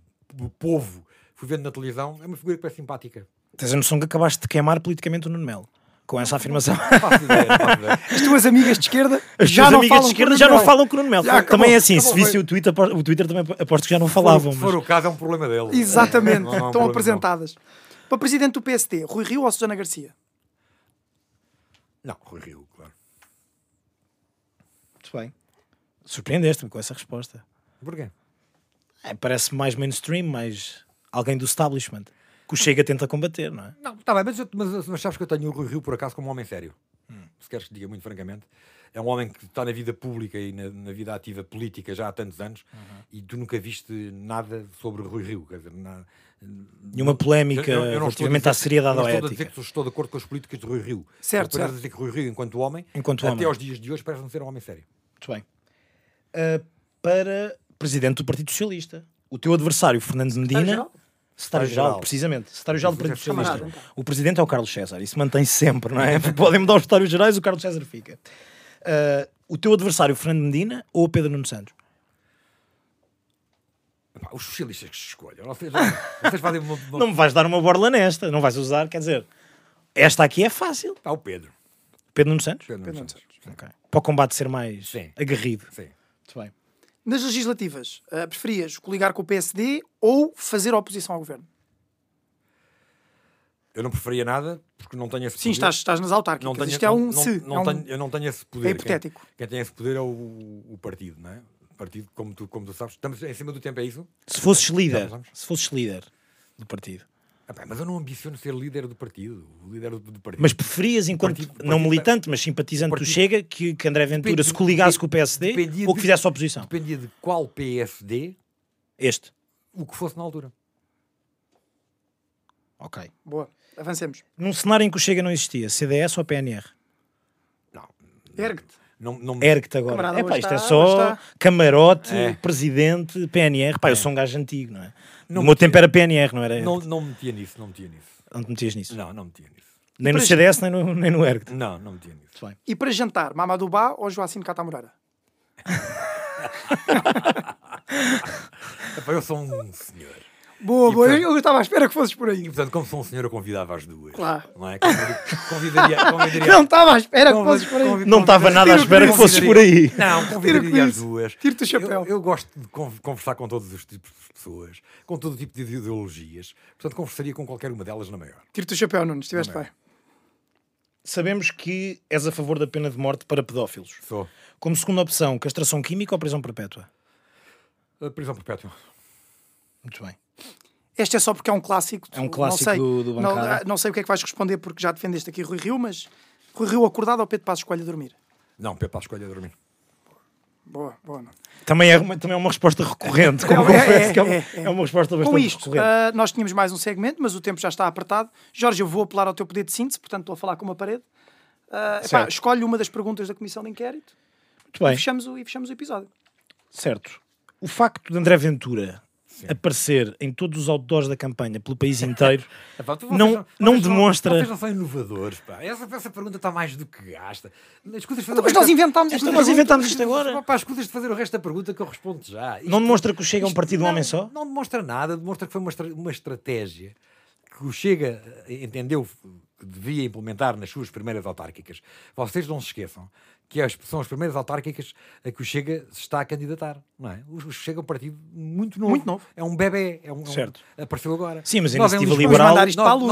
[SPEAKER 2] povo fui vendo na televisão, é uma figura que é simpática.
[SPEAKER 3] Tens a noção que acabaste de queimar politicamente o Nuno Melo. Com essa afirmação.
[SPEAKER 2] Não não.
[SPEAKER 4] As tuas amigas de esquerda
[SPEAKER 3] As
[SPEAKER 4] já
[SPEAKER 3] tuas
[SPEAKER 4] não
[SPEAKER 3] amigas
[SPEAKER 4] falam
[SPEAKER 3] de esquerda já não falam com o Nuno Melo.
[SPEAKER 4] Já acabou,
[SPEAKER 3] também é assim, se
[SPEAKER 2] acabou,
[SPEAKER 3] visse
[SPEAKER 2] foi.
[SPEAKER 3] o Twitter, o Twitter também aposto que já não
[SPEAKER 2] Se
[SPEAKER 3] falavam.
[SPEAKER 2] for, se
[SPEAKER 3] mas-
[SPEAKER 2] for o caso, é um problema dele.
[SPEAKER 4] Exatamente,
[SPEAKER 2] Não- não é um
[SPEAKER 4] estão apresentadas. Para presidente do PSD, Rui Rio ou Susana Garcia?
[SPEAKER 2] Não, Rui Rio, claro.
[SPEAKER 3] Muito bem. Surpreendeste-me com essa resposta.
[SPEAKER 2] Porquê?
[SPEAKER 3] É, parece mais mainstream, mais alguém do establishment. Que o Chega tenta combater, não é?
[SPEAKER 2] Não, está bem, mas, eu- mas, mas sabes que eu tenho o Rui Rio, por acaso, como um homem sério. Se queres que diga muito francamente. É um homem que está na vida pública e na, na vida ativa política já há tantos anos e tu nunca viste nada sobre Rui Rio. Quer dizer, nada,
[SPEAKER 3] Nenhuma polémica
[SPEAKER 2] Eu- eu não
[SPEAKER 3] relativamente
[SPEAKER 2] dizer-
[SPEAKER 3] à seriedade
[SPEAKER 2] não
[SPEAKER 3] ou à
[SPEAKER 2] estou a dizer
[SPEAKER 3] ética.
[SPEAKER 2] que estou de acordo com as políticas de Rui Rio.
[SPEAKER 4] Certo,
[SPEAKER 2] Estou apenas
[SPEAKER 4] certo.
[SPEAKER 2] a dizer que Rui Rio, enquanto homem,
[SPEAKER 3] Enquanto
[SPEAKER 2] até
[SPEAKER 3] homem.
[SPEAKER 2] aos dias de hoje, parece-me ser um homem sério.
[SPEAKER 3] Muito bem. Uh, para presidente do Partido Socialista, o teu adversário, Fernando Medina.
[SPEAKER 4] Secretário-geral?
[SPEAKER 3] Precisamente. Secretário-geral do Partido
[SPEAKER 2] Camarada,
[SPEAKER 3] Socialista. O presidente é o Carlos César. Isso mantém sempre, não é? Podem mudar os secretários gerais, o Carlos César fica. Uh, o teu adversário, Fernando Medina ou o Pedro Nuno Santos?
[SPEAKER 2] Epá, os socialistas que se escolham. Vocês, vocês fazem uma, uma...
[SPEAKER 3] Não me vais dar uma borla nesta, não vais usar, quer dizer, esta aqui é fácil.
[SPEAKER 2] Pá, o Pedro.
[SPEAKER 3] Pedro Nuno Santos?
[SPEAKER 2] Pedro,
[SPEAKER 4] Pedro
[SPEAKER 2] Nuno
[SPEAKER 4] Nuno
[SPEAKER 2] Santos.
[SPEAKER 3] Ok. Para o combate ser mais
[SPEAKER 2] Sim.
[SPEAKER 3] aguerrido.
[SPEAKER 2] Sim.
[SPEAKER 3] Muito bem.
[SPEAKER 4] Nas legislativas, eh, preferias coligar com o PSD ou fazer oposição ao governo?
[SPEAKER 2] Eu não preferia nada porque não tenho esse
[SPEAKER 4] Sim,
[SPEAKER 2] poder.
[SPEAKER 4] estás, estás nas autárquicas.
[SPEAKER 2] não tenho,
[SPEAKER 4] Isto é um
[SPEAKER 2] não,
[SPEAKER 4] se.
[SPEAKER 2] Não,
[SPEAKER 4] é um-
[SPEAKER 2] tenho, eu não tenho esse poder.
[SPEAKER 4] é hipotético.
[SPEAKER 2] Quem, quem tem esse poder é o, o partido, não é? O partido, como tu, como tu sabes, estamos em cima do tempo, é isso?
[SPEAKER 3] Se fosses líder, se fosses líder do partido,
[SPEAKER 2] Epá, mas eu não ambiciono ser líder do partido. O líder do, do partido.
[SPEAKER 3] mas preferias, enquanto
[SPEAKER 2] partido- o
[SPEAKER 3] não
[SPEAKER 2] partido-
[SPEAKER 3] militante, mas simpatizante
[SPEAKER 2] o
[SPEAKER 3] do
[SPEAKER 2] partido-
[SPEAKER 3] Chega, que, que André Ventura se coligasse com o PSD ou que fizesse oposição?
[SPEAKER 2] Dependia de qual PSD,
[SPEAKER 3] Este.
[SPEAKER 2] o que fosse na altura.
[SPEAKER 3] Ok.
[SPEAKER 4] Boa, avancemos.
[SPEAKER 3] Num cenário em que o Chega não existia, CDS ou PNR?
[SPEAKER 2] Não.
[SPEAKER 4] Ergue-te.
[SPEAKER 2] Não, não,
[SPEAKER 3] Ergue-te agora.
[SPEAKER 4] Camarada,
[SPEAKER 3] É pá, isto é
[SPEAKER 4] está-
[SPEAKER 3] só
[SPEAKER 4] hoje está.
[SPEAKER 3] camarote,
[SPEAKER 2] É.
[SPEAKER 3] presidente, PNR. Pá, eu sou um gajo antigo, não é?
[SPEAKER 2] Não
[SPEAKER 3] no meu tempo era PNR, não era?
[SPEAKER 2] não, não metia nisso, não metia nisso.
[SPEAKER 3] Não te metias nisso.
[SPEAKER 2] Não, não metia nisso.
[SPEAKER 3] Nem no CDS, nem no, nem no Ergue-te.
[SPEAKER 2] Não, não metia nisso.
[SPEAKER 3] Muito bem.
[SPEAKER 4] E para jantar, Mamadou Bá ou Joacim Cata Moreira?
[SPEAKER 2] Epá, eu sou um senhor.
[SPEAKER 4] Boa,
[SPEAKER 2] E
[SPEAKER 4] boa.
[SPEAKER 2] para-
[SPEAKER 4] Eu, eu estava à espera que fosses por aí.
[SPEAKER 2] E portanto, como sou um senhor, eu convidava as duas.
[SPEAKER 4] Claro.
[SPEAKER 2] Não é? Convidaria. convidaria, convidaria
[SPEAKER 4] Não estava à espera que fosses por aí.
[SPEAKER 2] convi-
[SPEAKER 3] Não estava nada à espera que fosses por aí.
[SPEAKER 2] Não, convidaria as duas.
[SPEAKER 4] Tira-te o chapéu.
[SPEAKER 2] Eu, eu gosto de con- conversar com todos os tipos de pessoas, com todo tipo de ideologias. Portanto, conversaria com qualquer uma delas na maior.
[SPEAKER 4] Tira-te o chapéu, Nuno, estiveste
[SPEAKER 2] Não
[SPEAKER 4] bem.
[SPEAKER 3] Sabemos que és a favor da pena de morte para pedófilos.
[SPEAKER 2] Sou.
[SPEAKER 3] Como segunda opção, castração química ou prisão perpétua?
[SPEAKER 2] A prisão perpétua.
[SPEAKER 3] Muito bem.
[SPEAKER 4] Este é só porque é um clássico.
[SPEAKER 3] É um
[SPEAKER 4] não
[SPEAKER 3] clássico
[SPEAKER 4] sei,
[SPEAKER 3] do- do
[SPEAKER 4] não,
[SPEAKER 3] bancada.
[SPEAKER 4] ah, não sei o que é que vais responder porque já defendeste aqui Rui Rio, mas Rui Rio acordado ou Pedro Passos escolhe a dormir?
[SPEAKER 2] Não, Pedro Passos escolhe a dormir.
[SPEAKER 4] Boa, boa. Nuno.
[SPEAKER 3] Também é, uma- também é uma resposta recorrente. Como
[SPEAKER 4] É, é,
[SPEAKER 3] confesso que é, uma,
[SPEAKER 4] é, é.
[SPEAKER 3] é uma resposta
[SPEAKER 4] Com
[SPEAKER 3] bastante
[SPEAKER 4] isto,
[SPEAKER 3] recorrente.
[SPEAKER 4] ah, nós tínhamos mais um segmento, mas o tempo já está apertado. Jorge, eu vou apelar ao teu poder de síntese, portanto estou a falar com uma parede. Ah, epá, escolhe uma das perguntas da comissão de inquérito
[SPEAKER 3] Muito bem.
[SPEAKER 4] e, fechamos o, e fechamos o episódio.
[SPEAKER 3] Certo. O facto de André Ventura aparecer em todos os outdoors da campanha pelo país inteiro
[SPEAKER 2] Epá, tu-
[SPEAKER 3] Não-
[SPEAKER 2] vocês
[SPEAKER 3] não
[SPEAKER 2] vocês
[SPEAKER 3] demonstra-
[SPEAKER 2] Vocês não são inovadores, pá. Essa, essa pergunta está mais do que gasta. As coisas
[SPEAKER 4] Então, mas nós inventámos
[SPEAKER 2] coisas-
[SPEAKER 3] nós inventámos isto agora.
[SPEAKER 2] Pá, as coisas de fazer o resto da pergunta que eu respondo já. Isto-
[SPEAKER 3] não demonstra que o Chega é um
[SPEAKER 2] isto
[SPEAKER 3] partido de um
[SPEAKER 2] não-
[SPEAKER 3] homem só?
[SPEAKER 2] Não demonstra nada, demonstra que foi uma, estra- uma estratégia que o Chega eh, entendeu que devia implementar nas suas primeiras autárquicas. Vocês não se esqueçam que as, são as primeiras autárquicas a que o Chega se está a candidatar, não é? O, Chega é um partido muito novo.
[SPEAKER 4] Muito novo.
[SPEAKER 2] É um bebê. É um, é um-
[SPEAKER 3] Certo.
[SPEAKER 2] apareceu agora.
[SPEAKER 3] Sim, mas a
[SPEAKER 2] em
[SPEAKER 3] iniciativa liberal,
[SPEAKER 4] a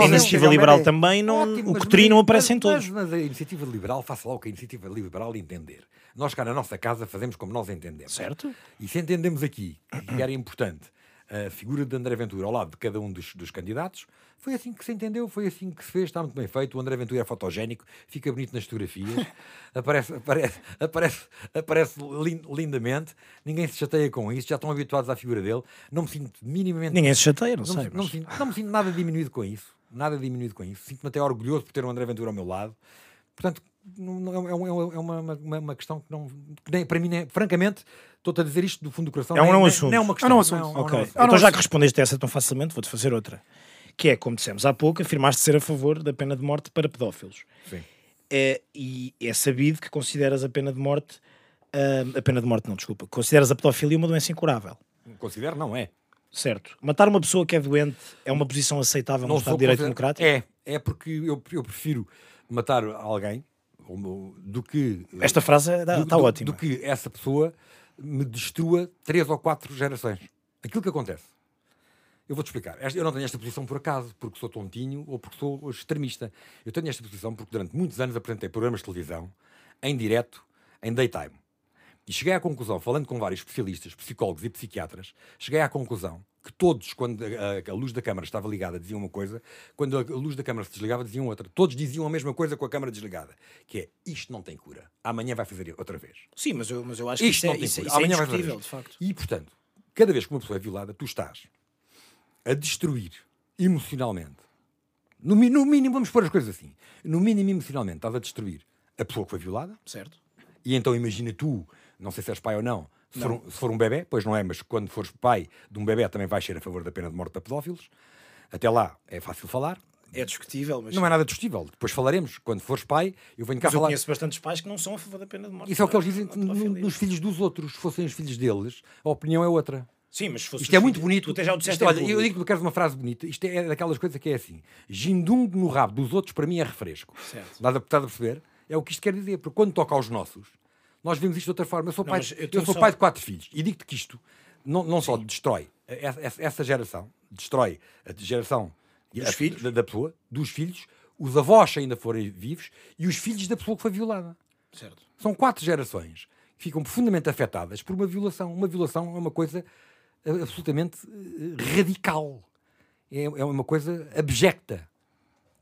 [SPEAKER 3] iniciativa
[SPEAKER 4] é um
[SPEAKER 3] liberal
[SPEAKER 4] bebé.
[SPEAKER 3] também, não,
[SPEAKER 2] Ótimo,
[SPEAKER 3] o
[SPEAKER 2] mas-
[SPEAKER 3] Coutrinho não
[SPEAKER 2] mas-
[SPEAKER 3] aparece em
[SPEAKER 2] mas-
[SPEAKER 3] todos.
[SPEAKER 2] Mas, a iniciativa liberal, faça lá o que a iniciativa liberal entender. Nós cá na nossa casa fazemos como nós entendemos.
[SPEAKER 3] Certo.
[SPEAKER 2] E se entendemos aqui que era importante a figura de André Ventura ao lado de cada um dos, dos candidatos, foi assim que se entendeu, foi assim que se fez, está muito bem feito. O André Ventura é fotogénico, fica bonito nas fotografias, aparece, aparece, aparece, aparece lin- lindamente, ninguém se chateia com isso, já estão habituados à figura dele. Não me sinto minimamente
[SPEAKER 3] Ninguém se chateia, não,
[SPEAKER 2] não,
[SPEAKER 3] sei.
[SPEAKER 2] me- não,
[SPEAKER 3] mas-
[SPEAKER 2] me sinto, não me sinto nada diminuído com isso. Nada diminuído com isso. Sinto-me até orgulhoso por ter o André Ventura ao meu lado. Portanto, é, é é uma, uma, uma- questão que não. que nem, para mim, nem- francamente, estou-te a dizer isto do fundo do coração.
[SPEAKER 3] É um não assunto.
[SPEAKER 2] é uma questão.
[SPEAKER 4] É um não assunto.
[SPEAKER 2] não- não-
[SPEAKER 3] então já que respondeste essa tão facilmente, vou-te fazer outra. Que é, como dissemos há pouco, afirmaste ser a favor da pena de morte para pedófilos.
[SPEAKER 2] Sim.
[SPEAKER 3] É, e é sabido que consideras a pena de morte, ah, a pena de morte não, desculpa, consideras a pedofilia uma doença incurável.
[SPEAKER 2] Considero, não é.
[SPEAKER 3] Certo. Matar uma pessoa que é doente é uma posição aceitável no Estado de Direito Democrático?
[SPEAKER 2] É, é porque eu, eu prefiro matar alguém do que.
[SPEAKER 3] Esta frase está
[SPEAKER 2] do-
[SPEAKER 3] ótima.
[SPEAKER 2] do que essa pessoa me destrua três ou quatro gerações. Aquilo que acontece. Eu vou-te explicar. Eu não tenho esta posição por acaso, porque sou tontinho ou porque sou extremista. Eu tenho esta posição porque durante muitos anos apresentei programas de televisão em direto, em daytime. E cheguei à conclusão, falando com vários especialistas, psicólogos e psiquiatras, cheguei à conclusão que todos, quando a, a- luz da câmara estava ligada, diziam uma coisa, quando a, luz da câmara se desligava, diziam outra. Todos diziam a mesma coisa com a câmara desligada, que é, isto não tem cura. Amanhã vai fazer outra vez.
[SPEAKER 3] Sim, mas eu, mas eu acho que
[SPEAKER 2] Isto
[SPEAKER 3] é,
[SPEAKER 2] não tem
[SPEAKER 3] isso,
[SPEAKER 2] cura.
[SPEAKER 3] isso é
[SPEAKER 2] Amanhã vai fazer
[SPEAKER 3] de
[SPEAKER 2] isto.
[SPEAKER 3] facto.
[SPEAKER 2] E, portanto, cada vez que uma pessoa é violada, tu estás a destruir emocionalmente. No, no mínimo, vamos pôr as coisas assim. No mínimo, emocionalmente, estás a destruir a pessoa que foi violada.
[SPEAKER 3] Certo.
[SPEAKER 2] E então imagina tu, não sei se és pai ou não, se, For, um, se for um bebê, pois não é, mas quando fores pai de um bebê também vais ser a favor da pena de morte para pedófilos. Até lá é fácil falar.
[SPEAKER 3] É discutível, mas,
[SPEAKER 2] Não é nada discutível. Depois falaremos. Quando fores pai, eu venho cá
[SPEAKER 3] mas eu
[SPEAKER 2] falar.
[SPEAKER 3] conheço bastantes pais que não são a favor da pena de morte.
[SPEAKER 2] Isso é o que eles dizem nos filhos dos outros. Se fossem os filhos deles, a opinião é outra.
[SPEAKER 3] Sim, mas se fosse
[SPEAKER 2] Isto é muito
[SPEAKER 3] filhos-
[SPEAKER 2] bonito.
[SPEAKER 3] Tu até já o disseste
[SPEAKER 2] Isto, olha, eu
[SPEAKER 3] público.
[SPEAKER 2] digo que queres uma frase bonita. Isto é daquelas coisas que é assim: gindungo no rabo dos outros, para mim, é refresco.
[SPEAKER 3] Certo.
[SPEAKER 2] Estás a, estás a perceber? É o que isto quer dizer. Porque quando toca aos nossos, nós vemos isto de outra forma. Eu sou,
[SPEAKER 3] Não,
[SPEAKER 2] pai,
[SPEAKER 3] eu
[SPEAKER 2] eu sou
[SPEAKER 3] só-
[SPEAKER 2] pai de quatro filhos e digo-te que isto não, não só destrói essa, essa- geração, destrói a geração
[SPEAKER 3] Dos
[SPEAKER 2] a-
[SPEAKER 3] filhos?
[SPEAKER 2] Da, da pessoa, dos filhos, os avós ainda forem vivos e os filhos da pessoa que foi violada.
[SPEAKER 3] Certo.
[SPEAKER 2] São quatro gerações que ficam profundamente afetadas por uma violação. Uma violação é uma coisa absolutamente eh, radical. É, é uma coisa abjecta.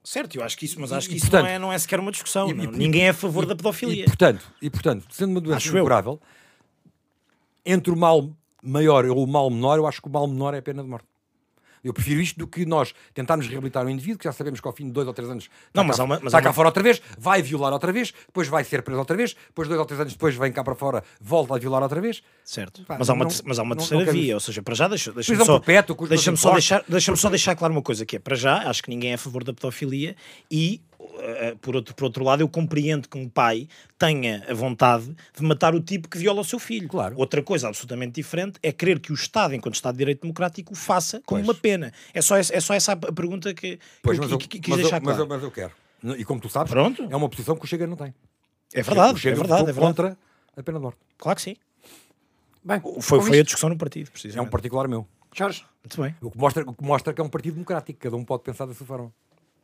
[SPEAKER 3] Certo, eu acho que isso, mas acho que
[SPEAKER 2] e,
[SPEAKER 3] isso
[SPEAKER 2] portanto,
[SPEAKER 3] não, é, não é sequer uma discussão.
[SPEAKER 2] E-
[SPEAKER 3] não.
[SPEAKER 2] e-
[SPEAKER 3] Ninguém é a favor da pedofilia.
[SPEAKER 2] E, portanto, e, portanto, sendo uma doença incurável, entre o mal maior ou o mal menor, eu acho que o mal menor é a pena de morte. Eu prefiro isto do que nós tentarmos reabilitar um indivíduo que já sabemos que ao fim de dois ou três anos está,
[SPEAKER 3] Não, mas
[SPEAKER 2] cá,
[SPEAKER 3] há uma- mas
[SPEAKER 2] está cá
[SPEAKER 3] uma-
[SPEAKER 2] fora outra vez, vai violar outra vez, depois vai ser preso outra vez, depois dois ou três anos depois vem cá para fora, volta a violar outra vez.
[SPEAKER 3] Certo.
[SPEAKER 2] Pá,
[SPEAKER 3] mas, há uma,
[SPEAKER 2] não-
[SPEAKER 3] mas há uma
[SPEAKER 2] não-
[SPEAKER 3] terceira
[SPEAKER 2] não quero
[SPEAKER 3] via, ou seja, para já deixa- deixa-me
[SPEAKER 2] Prisão
[SPEAKER 3] só,
[SPEAKER 2] perpétua meus
[SPEAKER 3] só, deixar, deixa só deixar claro uma coisa, que é, para já, acho que ninguém é a favor da pedofilia e, por, outro, por outro lado, eu compreendo que um pai tenha a vontade de matar o tipo que viola o seu filho.
[SPEAKER 2] Claro.
[SPEAKER 3] Outra coisa absolutamente diferente é querer que o Estado, enquanto Estado de Direito Democrático, o faça como
[SPEAKER 2] Pois.
[SPEAKER 3] uma pena. É só, essa- é só essa a pergunta que,
[SPEAKER 2] Pois,
[SPEAKER 3] que
[SPEAKER 2] mas
[SPEAKER 3] eu
[SPEAKER 2] eu,
[SPEAKER 3] qui- qui- quis
[SPEAKER 2] mas eu-
[SPEAKER 3] deixar
[SPEAKER 2] mas
[SPEAKER 3] claro.
[SPEAKER 2] eu- mas eu quero. E como tu sabes,
[SPEAKER 3] Pronto.
[SPEAKER 2] é uma posição que o Chega não tem.
[SPEAKER 3] É verdade,
[SPEAKER 2] o
[SPEAKER 3] é
[SPEAKER 2] Chega
[SPEAKER 3] verdade,
[SPEAKER 2] votou
[SPEAKER 3] é verdade.
[SPEAKER 2] contra a pena de morte.
[SPEAKER 3] Claro que sim.
[SPEAKER 4] Bem,
[SPEAKER 3] Foi,
[SPEAKER 4] com
[SPEAKER 3] foi a discussão no partido,
[SPEAKER 2] É um
[SPEAKER 3] precisamente.
[SPEAKER 2] particular meu.
[SPEAKER 4] Jorge,
[SPEAKER 3] Muito bem.
[SPEAKER 2] O que, mostra, o que mostra que é um partido democrático, cada um pode pensar da sua forma.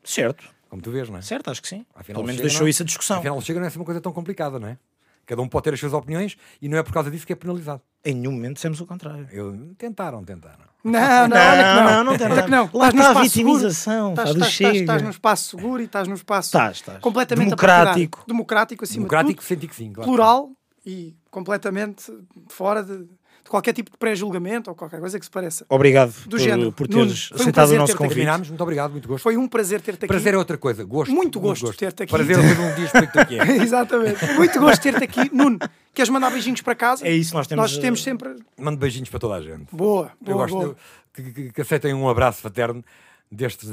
[SPEAKER 3] Certo,
[SPEAKER 2] Como tu vês, não é?
[SPEAKER 3] certo, acho que sim.
[SPEAKER 2] Afinal,
[SPEAKER 3] Pelo menos
[SPEAKER 2] Chega
[SPEAKER 3] deixou
[SPEAKER 2] não-
[SPEAKER 3] isso a discussão.
[SPEAKER 2] Afinal, chega não é assim uma coisa tão complicada, não é? Cada um pode ter as suas opiniões e não é por causa disso que é penalizado.
[SPEAKER 3] Em nenhum momento dissemos o contrário.
[SPEAKER 2] Eu, tentaram, tentaram.
[SPEAKER 4] não, não, olha que não.
[SPEAKER 3] não, não nada.
[SPEAKER 4] que não.
[SPEAKER 3] Lá
[SPEAKER 4] Estás no
[SPEAKER 3] está a vitimização,
[SPEAKER 4] Estás, num espaço seguro e estás num espaço
[SPEAKER 3] Estás, estás.
[SPEAKER 4] completamente
[SPEAKER 3] Democrático.
[SPEAKER 4] democrático, acima
[SPEAKER 2] Democrático,
[SPEAKER 4] de tudo,
[SPEAKER 2] senti que sim. Claro.
[SPEAKER 4] plural e completamente fora de, de qualquer tipo de pré-julgamento ou qualquer coisa que se pareça.
[SPEAKER 3] Obrigado
[SPEAKER 4] Do
[SPEAKER 3] por,
[SPEAKER 4] género.
[SPEAKER 3] por
[SPEAKER 4] Nuno,
[SPEAKER 3] teres
[SPEAKER 4] um
[SPEAKER 3] aceitado
[SPEAKER 4] prazer
[SPEAKER 3] o nosso
[SPEAKER 4] aqui.
[SPEAKER 3] convite.
[SPEAKER 2] Terminámos, muito obrigado, muito gosto.
[SPEAKER 4] Foi um prazer ter-te aqui.
[SPEAKER 2] Prazer é outra coisa, gosto.
[SPEAKER 4] Muito gosto de ter-te aqui.
[SPEAKER 2] Prazer é um dia explico-te o que é.
[SPEAKER 4] Exatamente. Muito gosto de ter-te aqui. Nuno, queres mandar beijinhos para casa?
[SPEAKER 3] É isso, nós temos,
[SPEAKER 4] Nós temos
[SPEAKER 3] eh,
[SPEAKER 4] sempre.
[SPEAKER 2] Mando beijinhos para toda a gente.
[SPEAKER 4] Boa,
[SPEAKER 2] Eu
[SPEAKER 4] boa,
[SPEAKER 2] gosto
[SPEAKER 4] boa.
[SPEAKER 2] de- que, que- que aceitem um abraço fraterno deste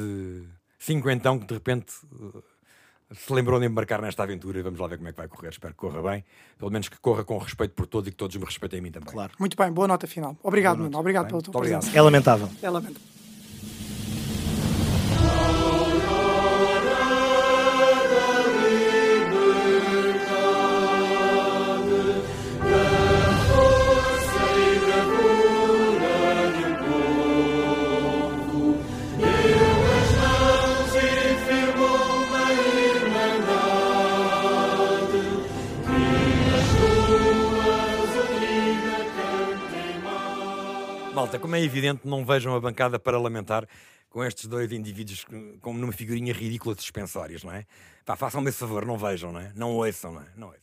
[SPEAKER 2] cinquentão que de repente se lembrou de embarcar nesta aventura e vamos lá ver como é que vai correr. Espero que corra bem. Pelo menos que corra com respeito por todos e que todos me respeitem a mim também.
[SPEAKER 3] Claro.
[SPEAKER 4] Muito bem, boa nota final. Obrigado, Nuno. Obrigado
[SPEAKER 2] Bem,
[SPEAKER 4] pela tua
[SPEAKER 2] obrigado.
[SPEAKER 4] presença.
[SPEAKER 3] É lamentável.
[SPEAKER 4] É lamento.
[SPEAKER 2] Malta, como é evidente, não vejam a bancada para lamentar com estes dois indivíduos como numa figurinha ridícula de suspensórios, não é? Pá, façam-me esse favor, não vejam, não é? Não ouçam, não é? Não ouçam.